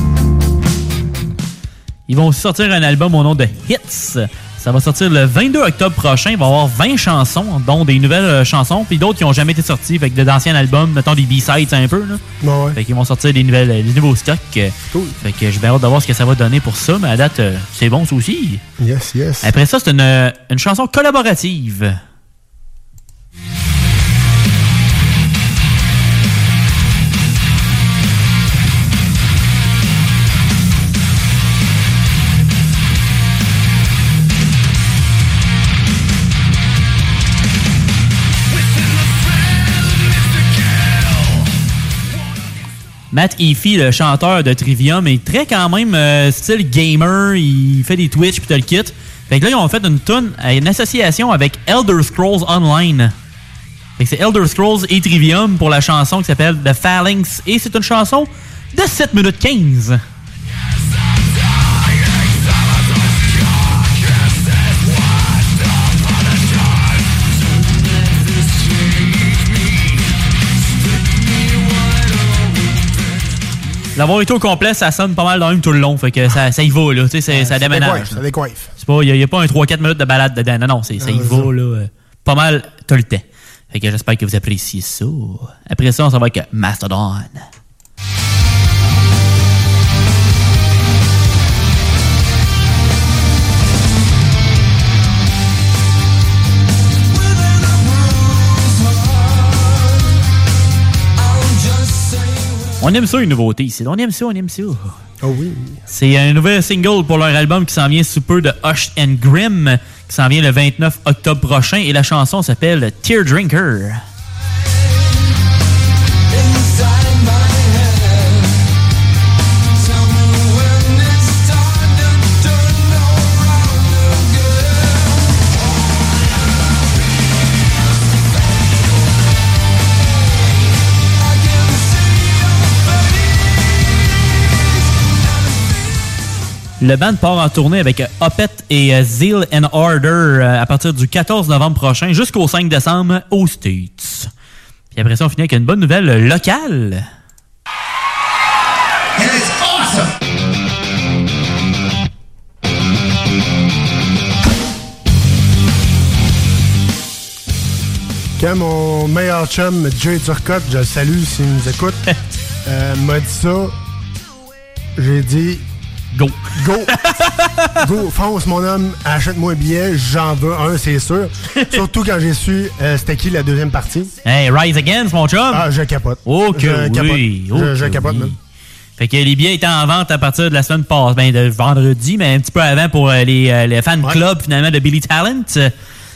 Ils vont sortir un album au nom de Hits. Ça va sortir le 22 octobre prochain. Il va y avoir 20 chansons, dont des nouvelles euh, chansons, puis d'autres qui n'ont jamais été sorties, avec d'anciens albums, mettons des B-sides un peu. Là. Ouais, ouais. Fait qu'ils vont sortir des, nouvelles, des nouveaux stocks. euh, Fait que j'ai bien hâte de voir ce que ça va donner pour ça, mais à date, euh, c'est bon ça aussi. Yes, yes. Après ça, c'est une, euh, une chanson collaborative. Matt Effie, le chanteur de Trivium, est très quand même euh, style gamer. Il fait des Twitch puis t'as le kit. Fait que là, ils ont fait une tune une association avec Elder Scrolls Online. Fait que c'est Elder Scrolls et Trivium pour la chanson qui s'appelle The Phalanx. Et c'est une chanson de 7 minutes 15. L'avoir été au complet, ça sonne pas mal dans même tout le long. Fait que ça, ça y va, là. Tu sais, c'est- ça déménage. ça décoiffe. C'est pas, il n'y a, pas un 3-4 minutes de balade dedans. Non, non, c'est, ça y Ah, va, là. euh, Pas mal tout le temps. Fait que j'espère que vous appréciez ça. Après ça, on s'en va avec Mastodon. On aime ça, une nouveauté ici. On aime ça, on aime ça. Oh oui. C'est un nouvel single pour leur album qui s'en vient sous peu de Hush and Grim, qui s'en vient le 29 octobre prochain. Et la chanson s'appelle Tear Drinker. Le band part en tournée avec euh, Opet et euh, Zeal and Order euh, à partir du 14 novembre prochain jusqu'au 5 décembre aux States. Puis après ça, on finit avec une bonne nouvelle locale. Quand mon meilleur chum, Jay Turcotte, je le salue s'il nous écoute, (laughs) euh, m'a dit ça, j'ai dit Go. Go! (laughs) Go! Fonce, mon homme, achète-moi un billet, j'en veux un, c'est sûr. (laughs) Surtout quand j'ai su euh, c'était qui la deuxième partie. Hey, Rise Against, mon chum! Ah, je capote. Ok, je oui. capote. oh je, capote, oui. même. Fait que les billets étaient en vente à partir de la semaine passée, ben de vendredi, mais un petit peu avant pour euh, les, euh, les fan club finalement de Billy Talent.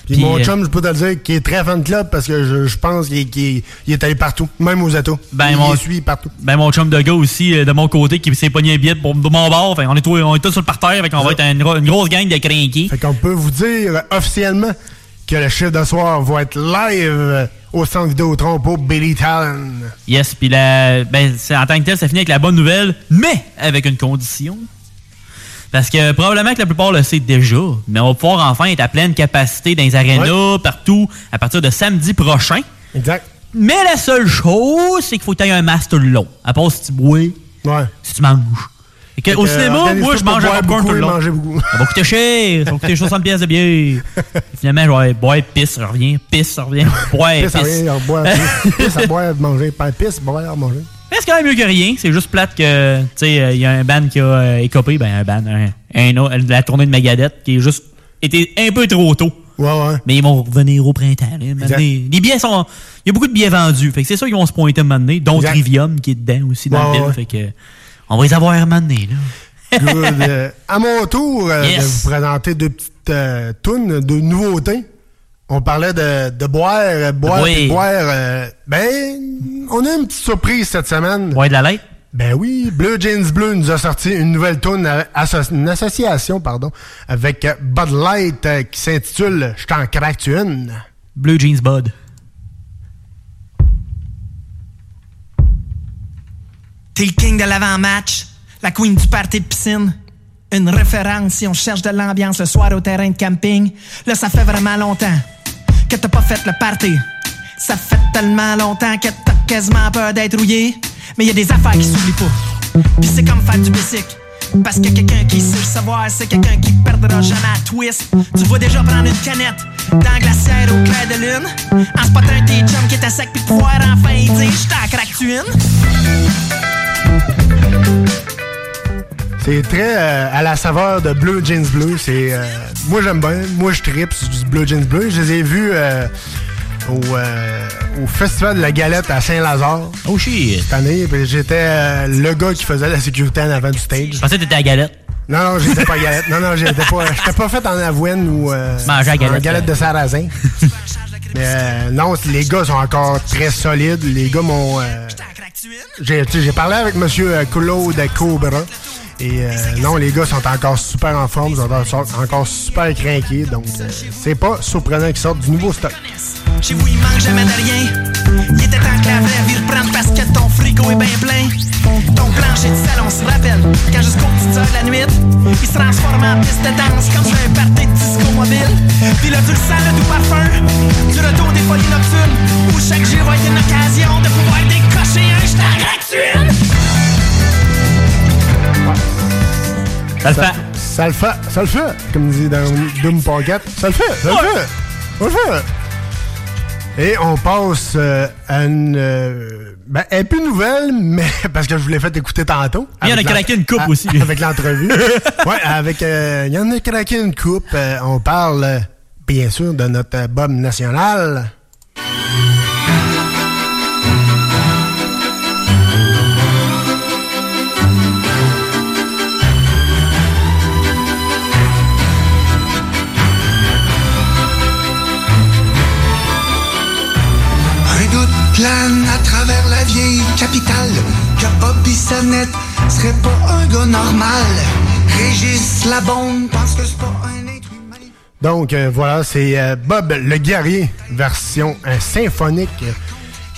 Puis mon euh, chum, je peux te le dire, qui est très fan de club parce que je, je pense qu'il qu'il- il est allé partout, même aux atos. Ben, il mon- suit partout. Ben mon chum de gars aussi euh, de mon côté qui s'est pogné un billet pour de mon bord. Fait on est tous, on est tous sur le parterre, fait qu'on va être une, gro- une grosse gang de crinqués. Fait qu'on peut vous dire officiellement que le chiffre de soir va être live euh, au centre Vidéotron pour Billy Talent. Yes, puis la, ben, en tant que tel, ça finit avec la bonne nouvelle, mais avec une condition. Parce que probablement que la plupart le savent déjà, mais on va pouvoir enfin être à pleine capacité dans les arénas, partout, à partir de samedi prochain. Exact. Mais la seule chose, c'est qu'il faut que tu aies un masque tout le long. À part si tu bois, si tu manges. Et que, Fait au que, cinéma, moi, je mange un popcorn beaucoup tout le long. beaucoup. Ça va coûter cher. Ça va coûter (laughs) 60 pièces de bière. Et finalement, je vais boire, pisse, je reviens, pisse, je reviens, boire, Pisse pisse. boire, (laughs) pisse, boire, manger. Pisse, boire, manger. Mais c'est quand même mieux que rien. C'est juste plate que, tu sais, euh, il y a un band qui a euh, écopé, ben un band, un, un autre, la tournée de Megadeth qui est juste été un peu trop tôt. Ouais, ouais. Mais ils vont revenir au printemps. là, un les billets sont. Il y a beaucoup de billets vendus. Fait que c'est sûr qu'ils vont se pointer un moment donné, dont Exact. Trivium qui est dedans aussi dans Ouais, le film. Fait que. On va les avoir un moment donné, là. Good. Euh, à mon tour euh, Yes. de vous présenter deux petites euh, tunes de nouveautés. On parlait de, de boire, boire, Oui. puis boire. euh, ben, on a une petite surprise cette semaine. Boire de la lait? Ben oui, Blue Jeans Bleu nous a sorti une nouvelle tune, euh, une association, pardon, avec euh, Bud Light euh, qui s'intitule Je t'en craque une. Blue Jeans Bud. T'es le king de l'avant-match, la queen du party de piscine. Une référence si on cherche de l'ambiance le soir au terrain de camping. Là, ça fait vraiment longtemps que t'as pas fait le party. Ça fait tellement longtemps que t'as quasiment peur d'être rouillé. Mais y a des affaires qui s'oublient pas. Puis c'est comme faire du basic. Parce que quelqu'un qui sait le savoir, c'est quelqu'un qui perdra jamais à twist. Tu vois déjà prendre une canette dans la glacière au clair de lune. En spotant tes chums qui étaient secs puis pouvoir enfin dire J't'en craque-tu une? C'est très euh, à la saveur de Blue Jeans Bleu. C'est, euh, moi, j'aime bien. Moi, je tripe sur du Blue Jeans Bleu. Je les ai vus euh, au, euh, au Festival de la Galette à Saint-Lazare. Oh shit! Cette année. J'étais euh, le gars qui faisait la sécurité en avant du stage. Je pensais que t'étais à Galette. Non, non, j'étais pas à Galette. Non, non, j'étais pas, j'étais pas fait en avoine ou euh, mangeais à en Galette, galette de sarrasin. Mais euh, non, les gars sont encore très solides. Les gars m'ont... euh, j'ai, parlé avec Monsieur Claude Cobra. Et euh, non, les gars sont encore super en forme, ils sont encore, super craqués. Donc, euh, c'est pas surprenant qu'ils sortent du nouveau stock. Chez vous, il manque jamais de rien. Il était temps que la vraie vie reprenne parce que ton frigo est bien plein. Ton plancher de salon se rappelle quand jusqu'aux petites heures de la nuit, il se transforme en piste de danse comme sur un party de disco mobile. Puis là, tu le sens, le doux parfum du retour des folies nocturnes où chaque jour va être une occasion de pouvoir décocher un j't'en une. Ça le fait. Ça le fait, ça le fait, comme dit dans Doom Pocket. Ça le fait, ça le fait. Ça le fait. Et on passe euh, à une. euh, ben, elle est plus nouvelle, mais (laughs) parce que je vous l'ai fait écouter tantôt. Il y en a craqué une coupe à- aussi. (laughs) Avec l'entrevue. (laughs) ouais, avec. euh, Il y en a craqué une coupe. Euh, on parle, bien sûr, de notre euh, Bob que Bobby Sonnette serait pas un gars normal. Régis la bombe pense que c'est pas un être Donc euh, voilà, c'est euh, Bob le guerrier, version euh, symphonique.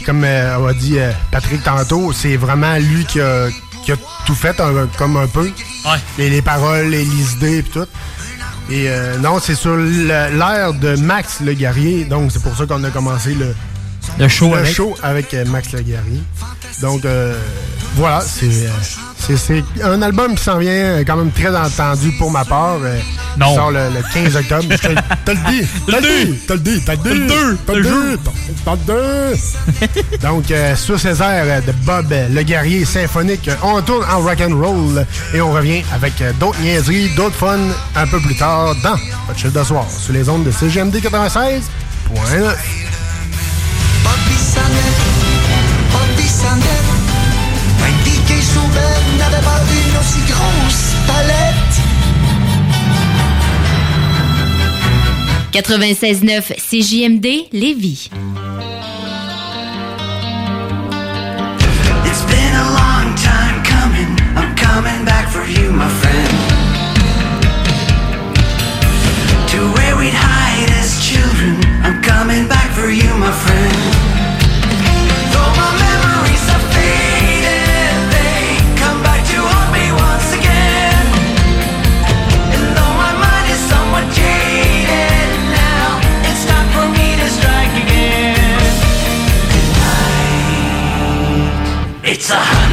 Comme euh, a dit euh, Patrick tantôt, c'est vraiment lui qui a, qui a tout fait un- comme un peu. Les, les paroles, les, les idées et tout. Et euh, non, c'est sur l'air de Max le guerrier. Donc c'est pour ça qu'on a commencé le, Le show le avec. show avec Max le guerrier. Donc euh, voilà, c'est euh, c'est- un album qui s'en vient euh, quand même très entendu pour ma part. euh, Non. Qui sort le, le 15 octobre. T'as le dit! T'as (laughs) le dit! T'as le dit! T'as le dit! T'as le dit! T'as le dit! Donc, euh, sur ces airs euh, de Bob le guerrier symphonique, on tourne en rock and roll et on revient avec d'autres niaiseries, d'autres fun un peu plus tard dans votre chiffre de soir sur les ondes de CGMD 96. Point grosse palette. CJMD Lévis. It's been a long time coming. I'm coming back for you, my friend. To where we'd hide as children. I'm coming back for you, my friend. 在。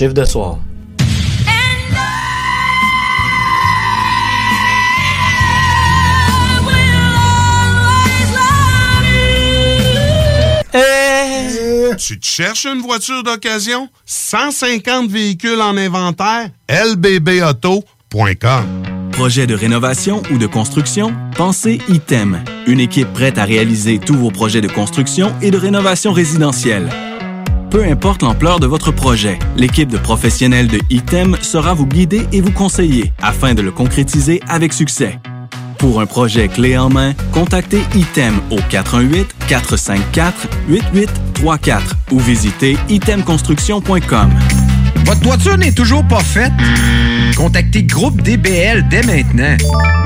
Chiffre de soir. Tu te cherches une voiture d'occasion? 150 véhicules en inventaire? lbbauto.com Projet de rénovation ou de construction? Pensez ITEM, une équipe prête à réaliser tous vos projets de construction et de rénovation résidentielle. Peu importe l'ampleur de votre projet, l'équipe de professionnels de ITEM sera vous guider et vous conseiller afin de le concrétiser avec succès. Pour un projet clé en main, contactez ITEM au 418-454-8834 ou visitez itemconstruction.com. Votre toiture n'est toujours pas faite? Contactez Groupe DBL dès maintenant.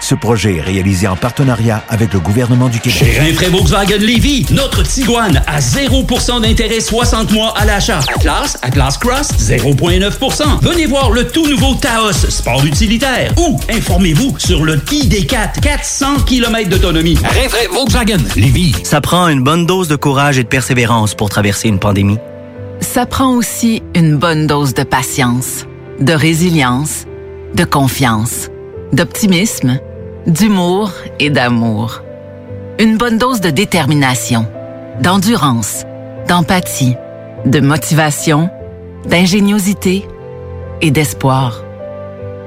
Ce projet est réalisé en partenariat avec le gouvernement du Québec. Chez Rinfraie Volkswagen Lévy, notre Tiguan à 0% d'intérêt 60 mois à l'achat. Atlas, Atlas Cross, 0,9%. Venez voir le tout nouveau Taos, sport utilitaire. Ou informez-vous sur le ID4, 400 km d'autonomie. Rinfraie Volkswagen Lévy. Ça prend une bonne dose de courage et de persévérance pour traverser une pandémie. Ça prend aussi une bonne dose de patience, de résilience, de confiance, d'optimisme, d'humour et d'amour. Une bonne dose de détermination, d'endurance, d'empathie, de motivation, d'ingéniosité et d'espoir.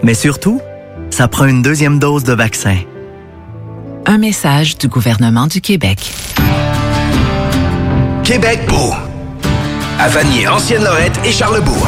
Mais surtout, ça prend une deuxième dose de vaccin. Un message du gouvernement du Québec. Québec beau. À Vanier, Ancienne-Lorette et Charlebourg.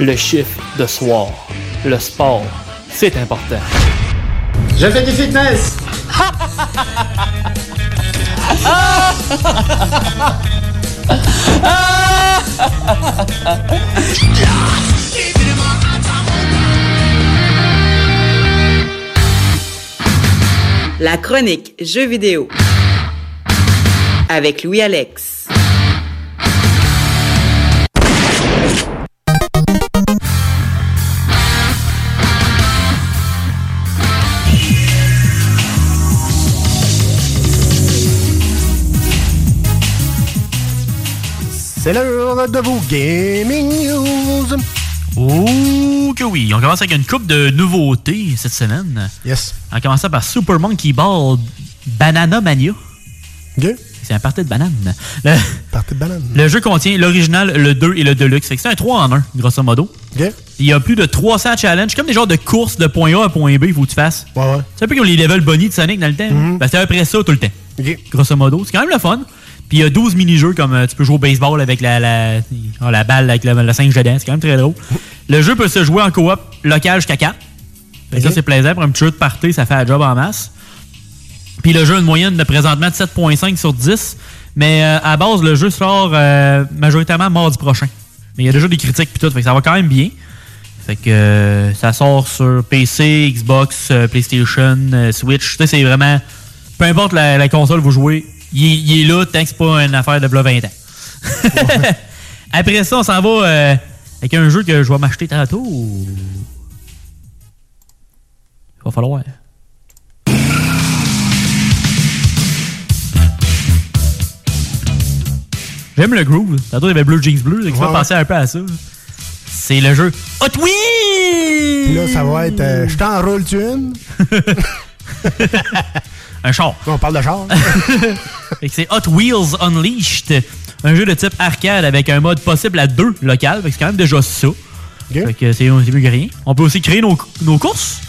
Le chiffre de soir. Le sport. C'est important. Je fais du fitness. La chronique Jeux vidéo avec Louis-Alex. C'est l'heure de vos gaming news. Oh que oui, on commence avec une coupe de nouveautés cette semaine. Yes. En commençant par Super Monkey Ball Banana Mania. C'est un party de banane. Le, (laughs) Party de banane. le jeu contient l'original, le 2 et le Deluxe. Fait que C'est un 3 en 1, grosso modo. Il y a plus de 300 challenges, comme des genres de courses de point A à point B, il faut que tu fasses. C'est un peu comme les levels bonnie de Sonic dans le temps. Ben, c'est après ça tout le temps. Grosso modo. C'est quand même le fun. Puis il y a 12 mini-jeux comme euh, tu peux jouer au baseball avec la, la, oh, la balle, avec le, le singe dedans. C'est quand même très drôle. le jeu peut se jouer en coop local jusqu'à 4. Fait que Ça, c'est plaisant. Pour un petit jeu de party, ça fait la job en masse. Puis le jeu a une moyenne de présentement de 7.5 sur 10. Mais euh, à base, le jeu sort euh, majoritairement mardi prochain. Mais il y a déjà des critiques puis tout, fait que ça va quand même bien. Fait que euh, ça sort sur PC, Xbox, PlayStation, Switch. Tu sais, c'est vraiment... Peu importe la, la console que vous jouez, il est, il est là tant que c'est pas une affaire de v'là 20 ans. (laughs) Après ça, on s'en va euh, avec un jeu que je vais m'acheter tantôt. va falloir. J'aime le groove. Tantôt, il y avait Blue Jeans Bleu. Ça me fait Ouais. penser un peu à ça. C'est le jeu Hot Wheels! Puis là, ça va être euh, Je t'enroule tu une? (laughs) Un char. On parle de char. (laughs) C'est Hot Wheels Unleashed. Un jeu de type arcade avec un mode possible à deux local. C'est quand même déjà ça. Que c'est mieux que rien. On peut aussi créer nos, nos courses.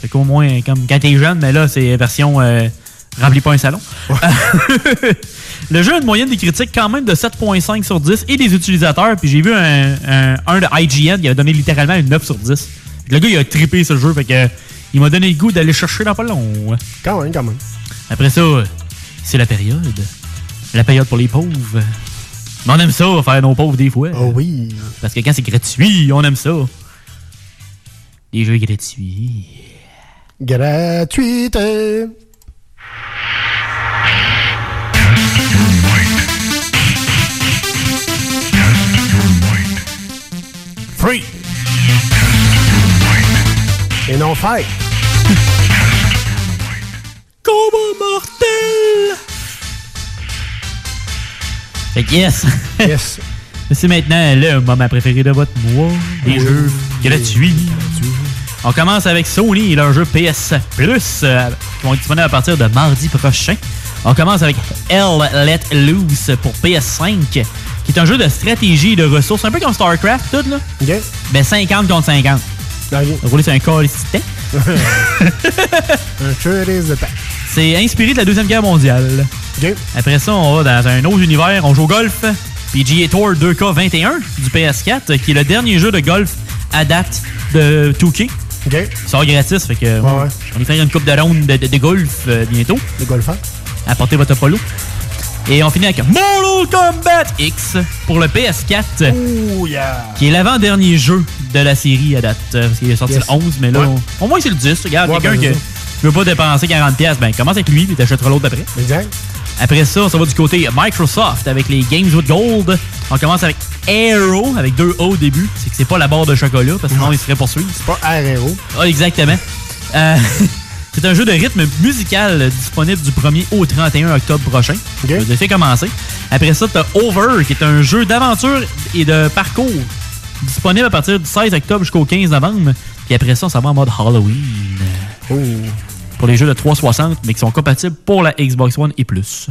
Fait qu'au moins, comme quand t'es jeune, mais là, c'est version euh, remplis pas un salon. (laughs) le jeu a une moyenne des critiques quand même de 7.5 sur 10 et des utilisateurs. Puis j'ai vu un, un, un de IGN qui a donné littéralement une 9 sur 10. Le gars, il a trippé ce jeu. Fait que il m'a donné le goût d'aller chercher dans pas long. Quand même, quand même. Après ça, c'est la période. La période pour les pauvres. Mais on aime ça, faire nos pauvres des fois. Oh oui. Parce que quand c'est gratuit, on aime ça. Les jeux gratuits. Gratuité. Free. Et non fight. Combat mortel! Fait que yes! Yes! (laughs) C'est maintenant le moment préféré de votre mois. Des Oui. jeux gratuits. On commence avec Sony et leur jeu PS Plus euh, qui vont être disponibles à partir de mardi prochain. On commence avec Hell Let Loose pour PS5, qui est un jeu de stratégie et de ressources, un peu comme StarCraft, tout là. Ben 50 contre 50. Rouler sur un corps ici. Un curious de. C'est inspiré de la Deuxième Guerre mondiale. Après ça, on va dans un autre univers, on joue au golf. PGA Tour 2K21 du PS4, qui est le dernier jeu de golf à date de 2K. Ça sort gratis, fait que on va faire une coupe de ronde de, de- de golf euh, bientôt. De golf, Apportez votre polo. Et on finit avec Mortal Kombat X pour le PS4. Oh yeah! Qui est l'avant-dernier jeu de la série à date. euh, Parce qu'il est sorti Yes. le 11, mais là, Ouais. on- au moins c'est le 10. Regarde, Ouais, quelqu'un ben, qui veut pas dépenser 40$, ben commence avec lui, puis t'achèteras l'autre après. Exact. Après ça, ça va du côté Microsoft avec les Games with Gold. On commence avec Aero, avec deux O au début. C'est que c'est pas la barre de chocolat, parce que sinon il serait poursuivi. C'est pas RRO. Ah, exactement. Euh, (laughs) c'est un jeu de rythme musical euh, disponible du 1er au 31 octobre prochain. Je vous ai fait commencer. Après ça, t'as Over, qui est un jeu d'aventure et de parcours disponible à partir du 16 octobre jusqu'au 15 novembre. Puis après ça, ça va en mode Halloween. Pour les jeux de 360, mais qui sont compatibles pour la Xbox One et plus.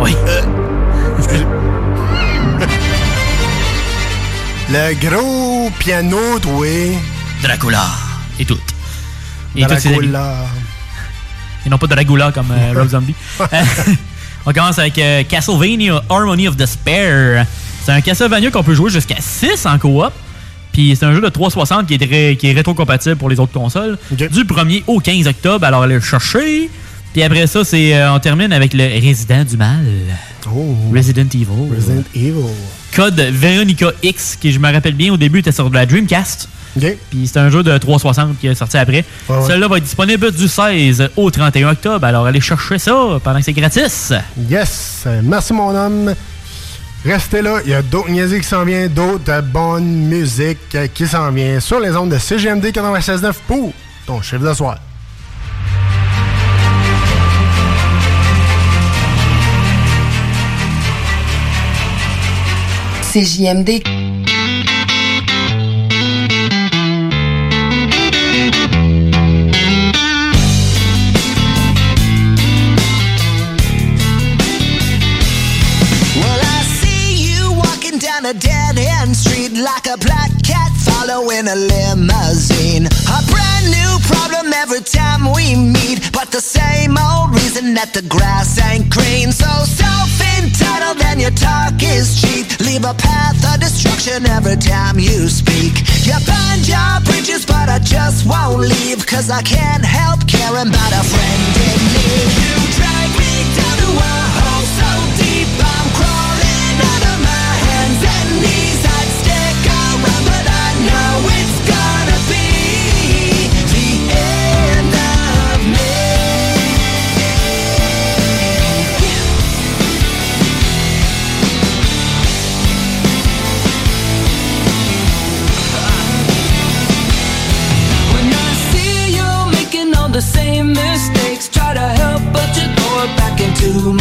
Oui. Le gros piano, oui. Dracula. Et tout. Et. Dracula. Et non pas Dracula comme euh, Rob Zombie. (laughs) On commence avec euh, Castlevania Harmony of Despair. C'est un Castlevania qu'on peut jouer jusqu'à 6 en coop. Puis c'est un jeu de 360 qui est, qui est rétro-compatible pour les autres consoles. Du 1er au 15 octobre, alors allez le chercher. Puis après ça, c'est euh, on termine avec le Résident du Mal. Resident Evil. Oh. Resident Evil. Code Veronica X, qui je me rappelle bien au début était sur de la Dreamcast. Puis c'est un jeu de 360 qui est sorti après. Ouais, ouais. Celui-là va être disponible du 16 au 31 octobre. Alors allez chercher ça pendant que c'est gratis. Yes! Merci, mon homme. Restez là. Il y a d'autres niaiseries qui s'en viennent, d'autres euh, bonnes musiques euh, qui s'en viennent sur les ondes de CGMD 96.9 pour ton chef de soir. CJMD. Well, I see you walking down a dead end street like a black cat following a limousine. A brand new problem every time we meet, but the same old reason that the grass ain't green. So your talk is cheap. Leave a path of destruction every time you speak. You burn your bridges, but I just won't leave, cause I can't help caring about a friend in need. You drag me down to a to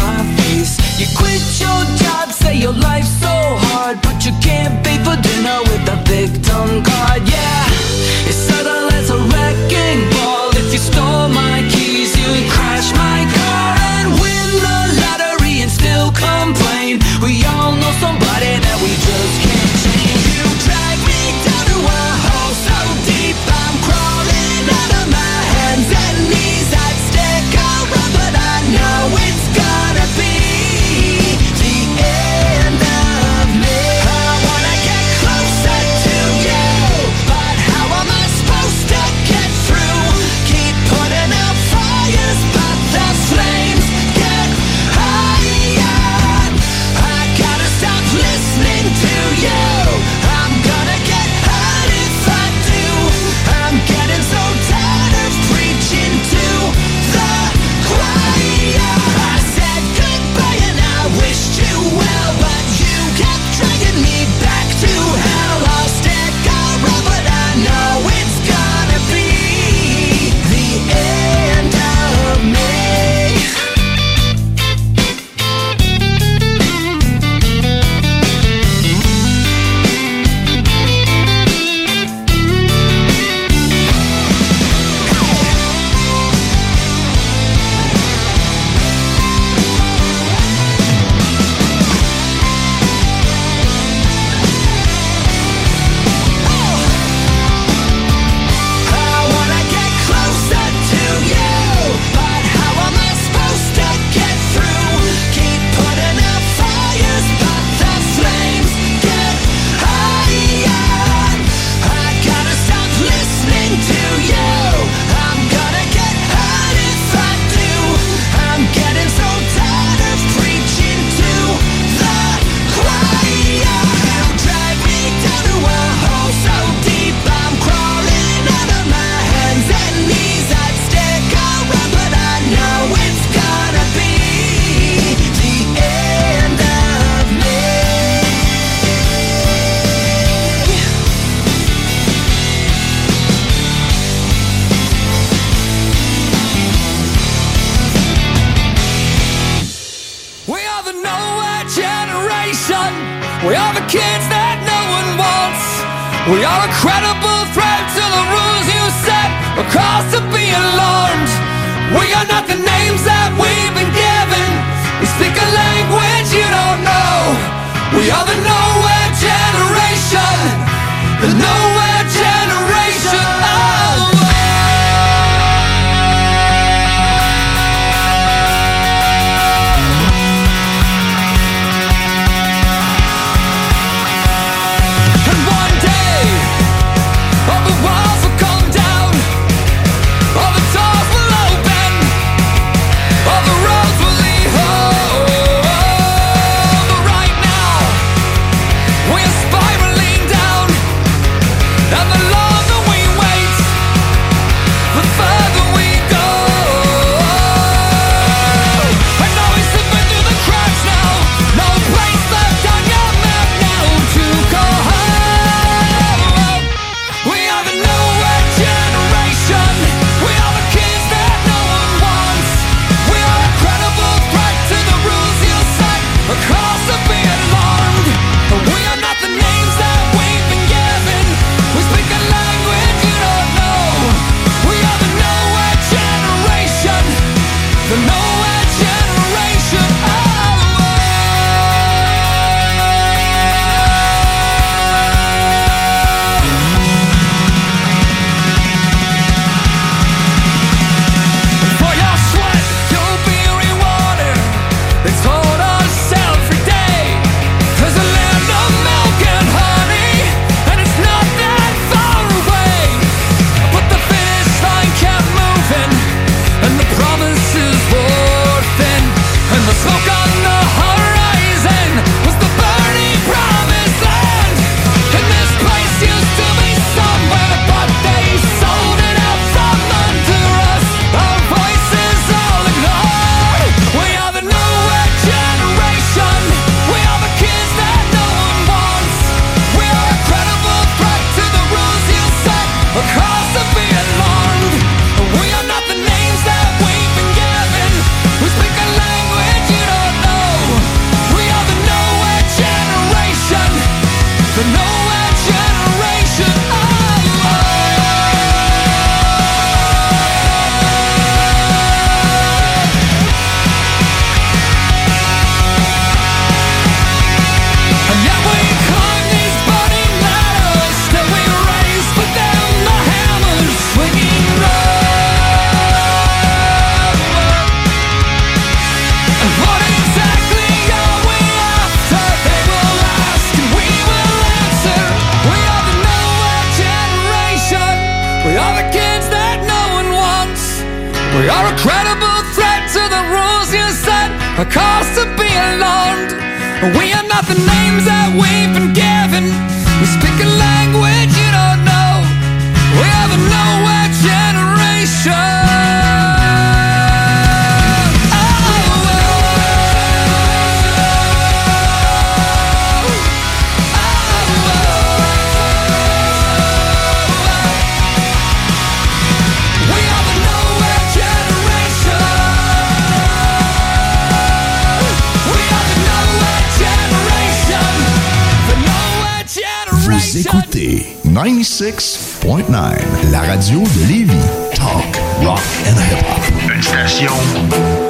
la radio de Lévis. Talk, rock and hip-hop. Une station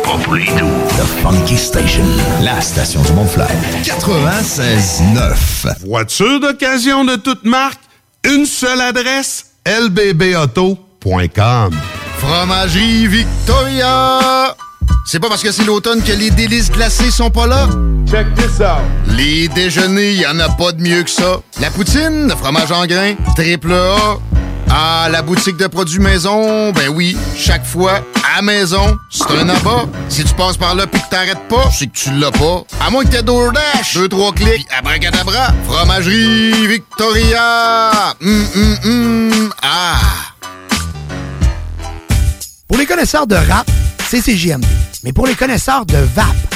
pas pour les. The Funky Station, la station du Mont-Flair. 96.9. Voiture d'occasion de toute marque, une seule adresse, lbbauto.com. Fromagerie Victoria! C'est pas parce que c'est l'automne que les délices glacées sont pas là. Check this out. Les déjeuners, y en a pas de mieux que ça. La poutine, le fromage en grains, triple A. Ah, la boutique de produits maison, ben oui, chaque fois, à maison, c'est un abat. Si tu passes par là puis que t'arrêtes pas, c'est que tu l'as pas. À moins que t'aies DoorDash, deux, trois clics, abracadabra, fromagerie Victoria, hum, hum, hum, ah. Pour les connaisseurs de rap, c'est CGMD. Mais pour les connaisseurs de vape,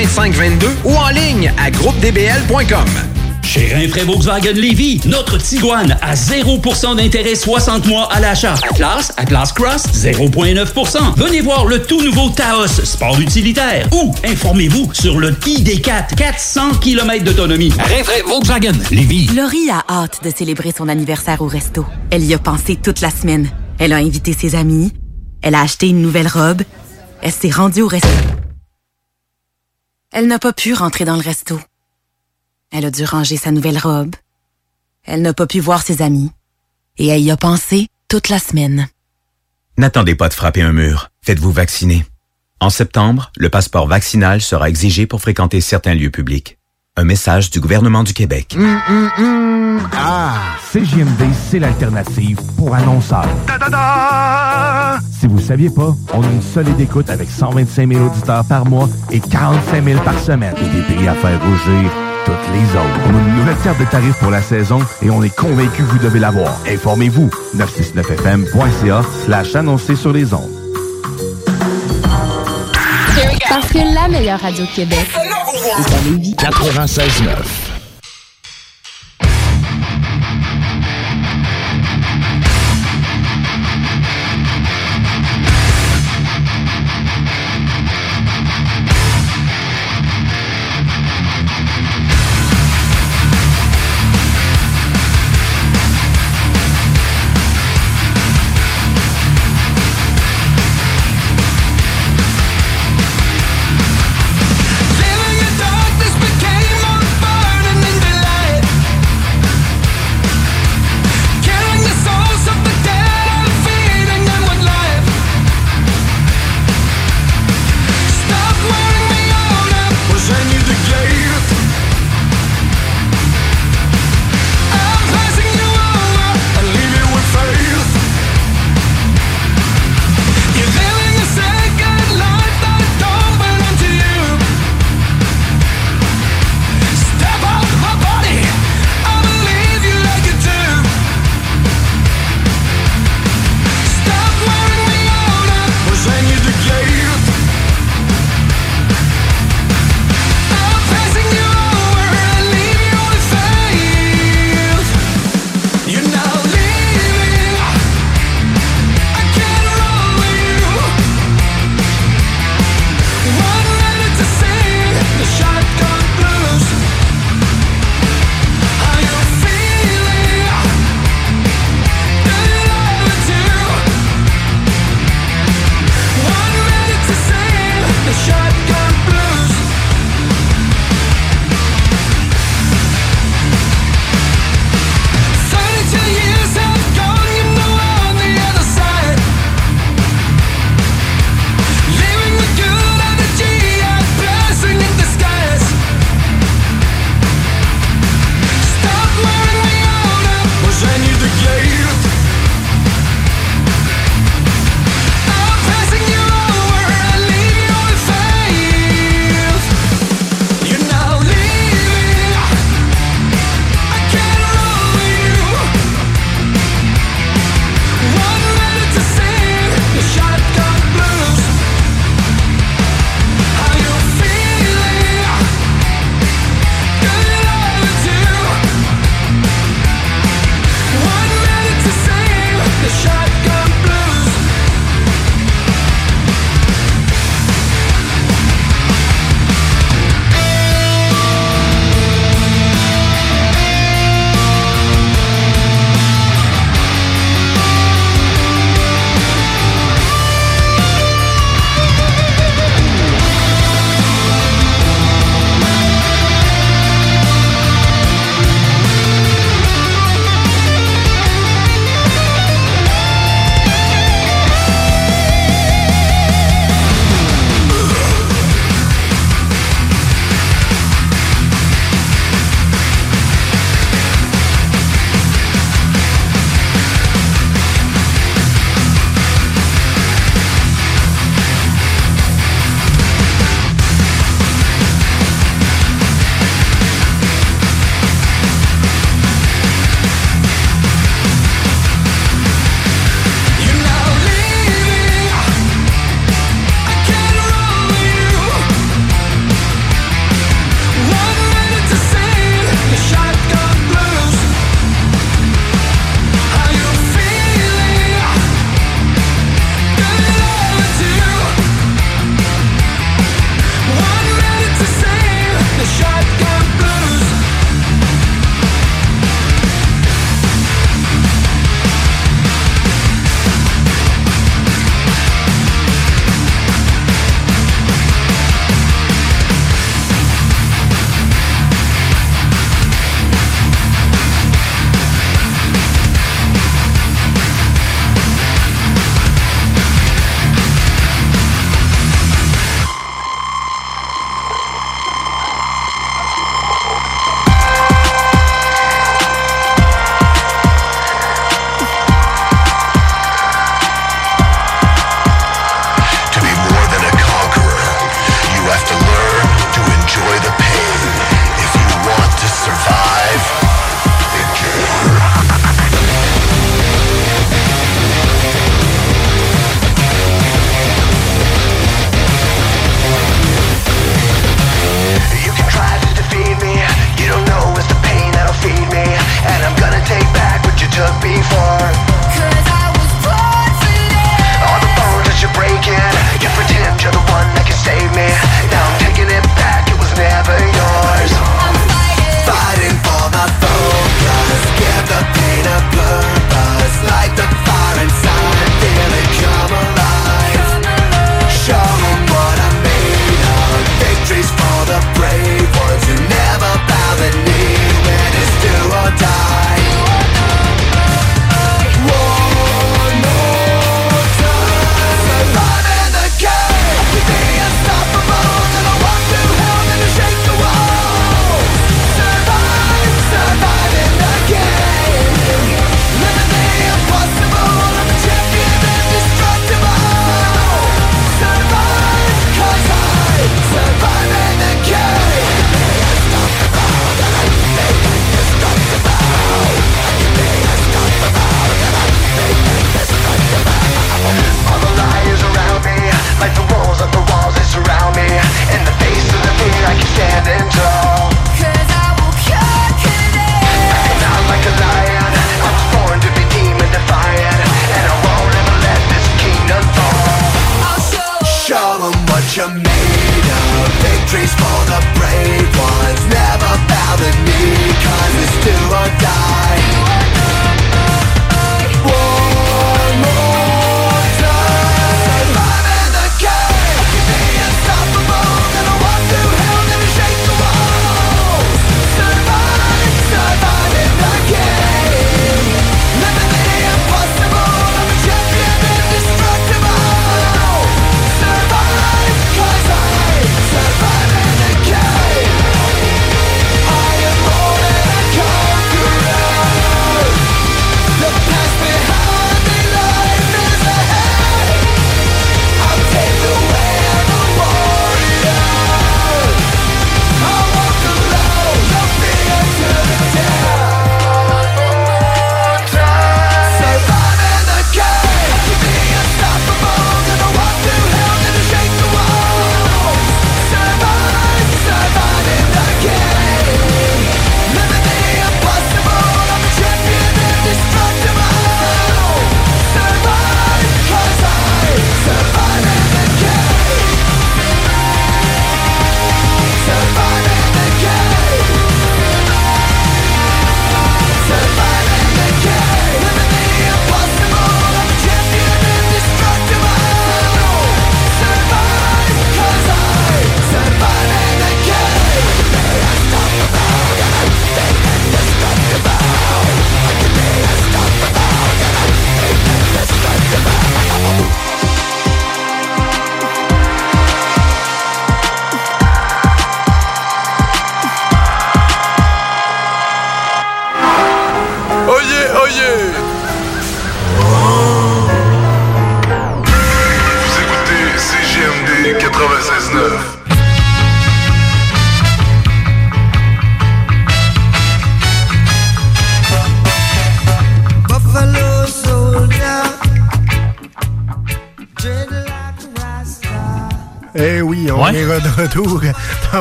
2522 ou en ligne à groupedbl.com. Chez Rinfraie Volkswagen Lévy, notre Tiguan à 0% d'intérêt 60 mois à l'achat. Atlas, Atlas Cross, 0,9%. Venez voir le tout nouveau Taos, sport utilitaire. Ou informez-vous sur le ID4, 400 km d'autonomie. Rinfraie Volkswagen Lévy. Laurie a hâte de célébrer son anniversaire au resto. Elle y a pensé toute la semaine. Elle a invité ses amis. Elle a acheté une nouvelle robe. Elle s'est rendue au resto. Elle n'a pas pu rentrer dans le resto. Elle a dû ranger sa nouvelle robe. Elle n'a pas pu voir ses amis. Et elle y a pensé toute la semaine. N'attendez pas de frapper un mur. Faites-vous vacciner. En septembre, le passeport vaccinal sera exigé pour fréquenter certains lieux publics. Un message du gouvernement du Québec. Hum, hum, hum. Ah, CJMD, c'est l'alternative pour annonceurs. Si vous saviez pas, on a une solide écoute avec 125 000 auditeurs par mois et 45 000 par semaine. Et des prix à faire rougir toutes les autres. On a une nouvelle carte de tarifs pour la saison et on est convaincu que vous devez l'avoir. Informez-vous. 969fm.ca slash annoncer sur les ondes. Parce que la meilleure radio Québec est à Lévis. 96.9.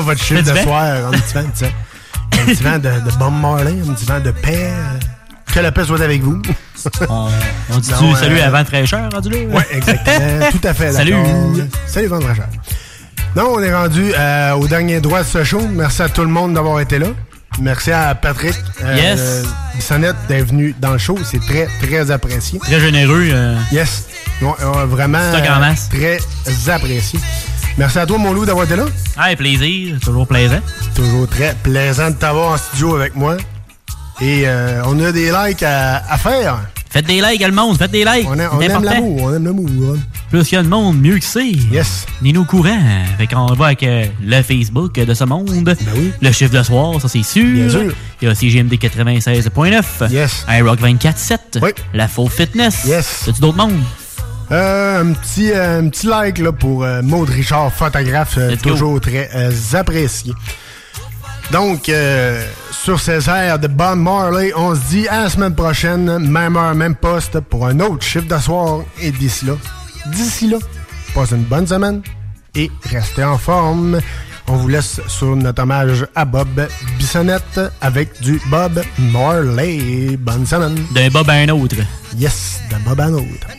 votre chiffre de soir. Un petit vent. Un petit vent de, de Bob Marley, un petit vent de paix. Que la paix soit avec vous. On, on (laughs) dit Non, salut euh, à Vent fraîcheur, rendu là? Oui, exactement. (laughs) Tout à fait. Salut. Salut, Van Rachel. Non, on est rendu euh, au dernier droit de ce show. Merci à tout le monde d'avoir été là. Merci à Patrick euh, Yes. Bissonnette d'être venu dans le show. C'est très, très apprécié. Très généreux. Yes. Vraiment Stock en masse. très apprécié. Merci à toi, mon loup, d'avoir été là. Ah, plaisir. Toujours plaisant. Toujours très plaisant de t'avoir en studio avec moi. Et euh, on a des likes à, à faire. Faites des likes, le monde. Faites des likes. On, a- on aime l'amour, on aime l'amour. hein. Plus il y a de monde, mieux que c'est. Yes. Au courant. Fait qu'on va avec euh, le Facebook de ce monde. Ben oui. Le chiffre de soir, ça c'est sûr. Bien sûr. Il y a CGMD 96.9. Yes. iRock 24.7. Oui. La Faux Fitness. Yes. T'as-tu d'autres mondes? Euh, un, petit, euh, un petit like là, pour euh, Maud Richard, photographe, toujours très apprécié. Donc, sur ces airs de Bob Marley, on se dit à la semaine prochaine, même heure, même poste, pour un autre chiffre de soir. Et d'ici là, d'ici là, passez une bonne semaine et restez en forme. On vous laisse sur notre hommage à Bob Bissonnette avec du Bob Marley. Bonne semaine. D'un Bob à un autre. Yes, de Bob à un autre.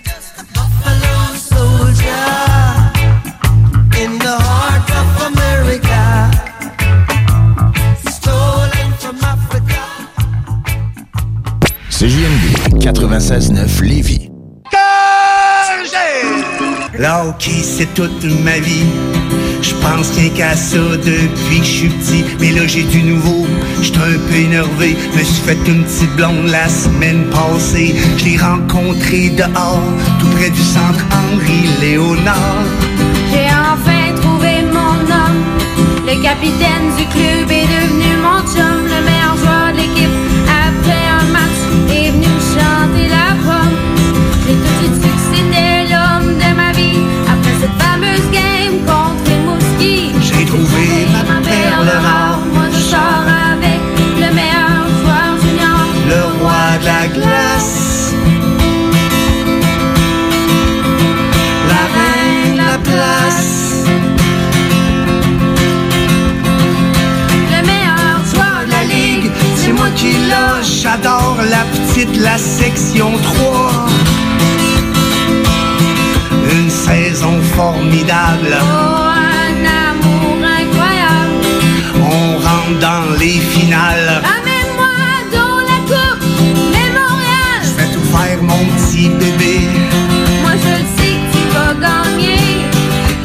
CJMD 96.9 Lévis. Là, ok, c'est toute ma vie. Je pense rien qu'à ça depuis que je suis petit. Mais là, j'ai du nouveau. J'suis un peu énervé. Me suis fait une petite blonde la semaine passée. Je l'ai rencontré dehors, tout près du centre Henri Le capitaine du club est devenu mon chum, le meilleur joueur de l'équipe. Après un match, est venu me chanter la pomme. J'ai tout de suite su que c'était l'homme de ma vie. Après cette fameuse game contre les J'ai trouvé ma perle rare. J'adore la petite, la section 3. Une saison formidable. Oh, un amour incroyable. On rentre dans les finales. Ramène-moi dans la coupe Mémorial. Je vais tout faire, mon petit bébé. Moi, je sais que tu vas gagner.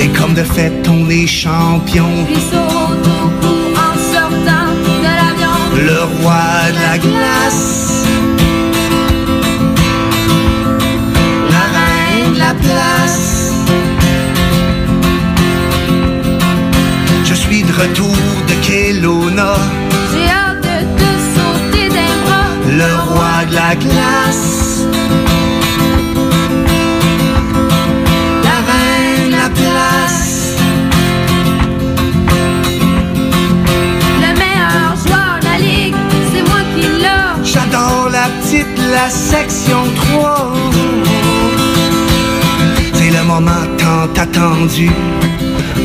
Et comme de fait, on est champion. Le roi de la glace. La reine de la place. Je suis de retour de Kelowna. J'ai hâte de te sauter des bras. Le roi de la glace. La section 3. C'est le moment tant attendu.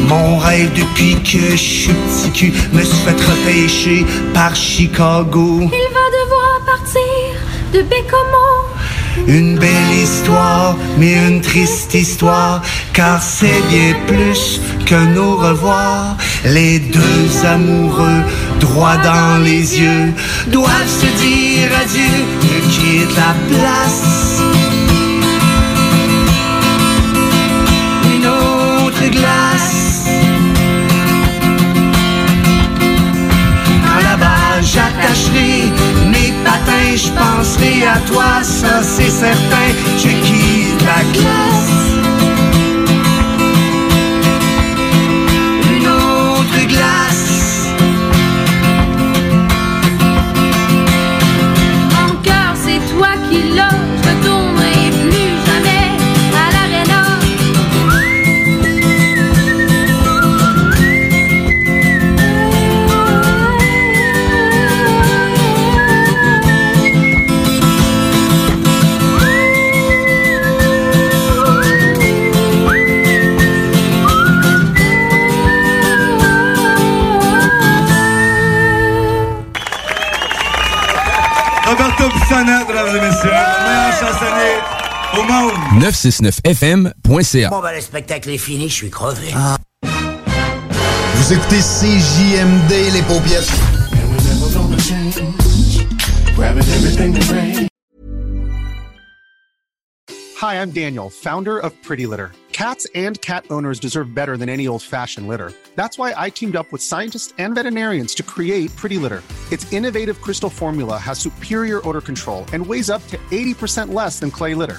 Mon rêve depuis que je suis petit cul me suis fait repêcher par Chicago. Il va devoir partir de Bécomo. Une belle histoire, mais une triste histoire, car c'est bien plus que nos revoirs. Les deux amoureux, droit dans les yeux, doivent se dire adieu, ne quitte la place. Une autre glace. Quand là-bas j'attacherai mes patins, je penserai à toi, ça c'est certain. Je quitte la glace. 969fm.ca. Bon, ben, le spectacle est fini, je suis crevé. Ah. Vous écoutez CJMD, les paupières. Hi, I'm Daniel, founder of Pretty Litter. Cats and cat owners deserve better than any old fashioned litter. That's why I teamed up with scientists and veterinarians to create Pretty Litter. Its innovative crystal formula has superior odor control and weighs up to 80% less than clay litter.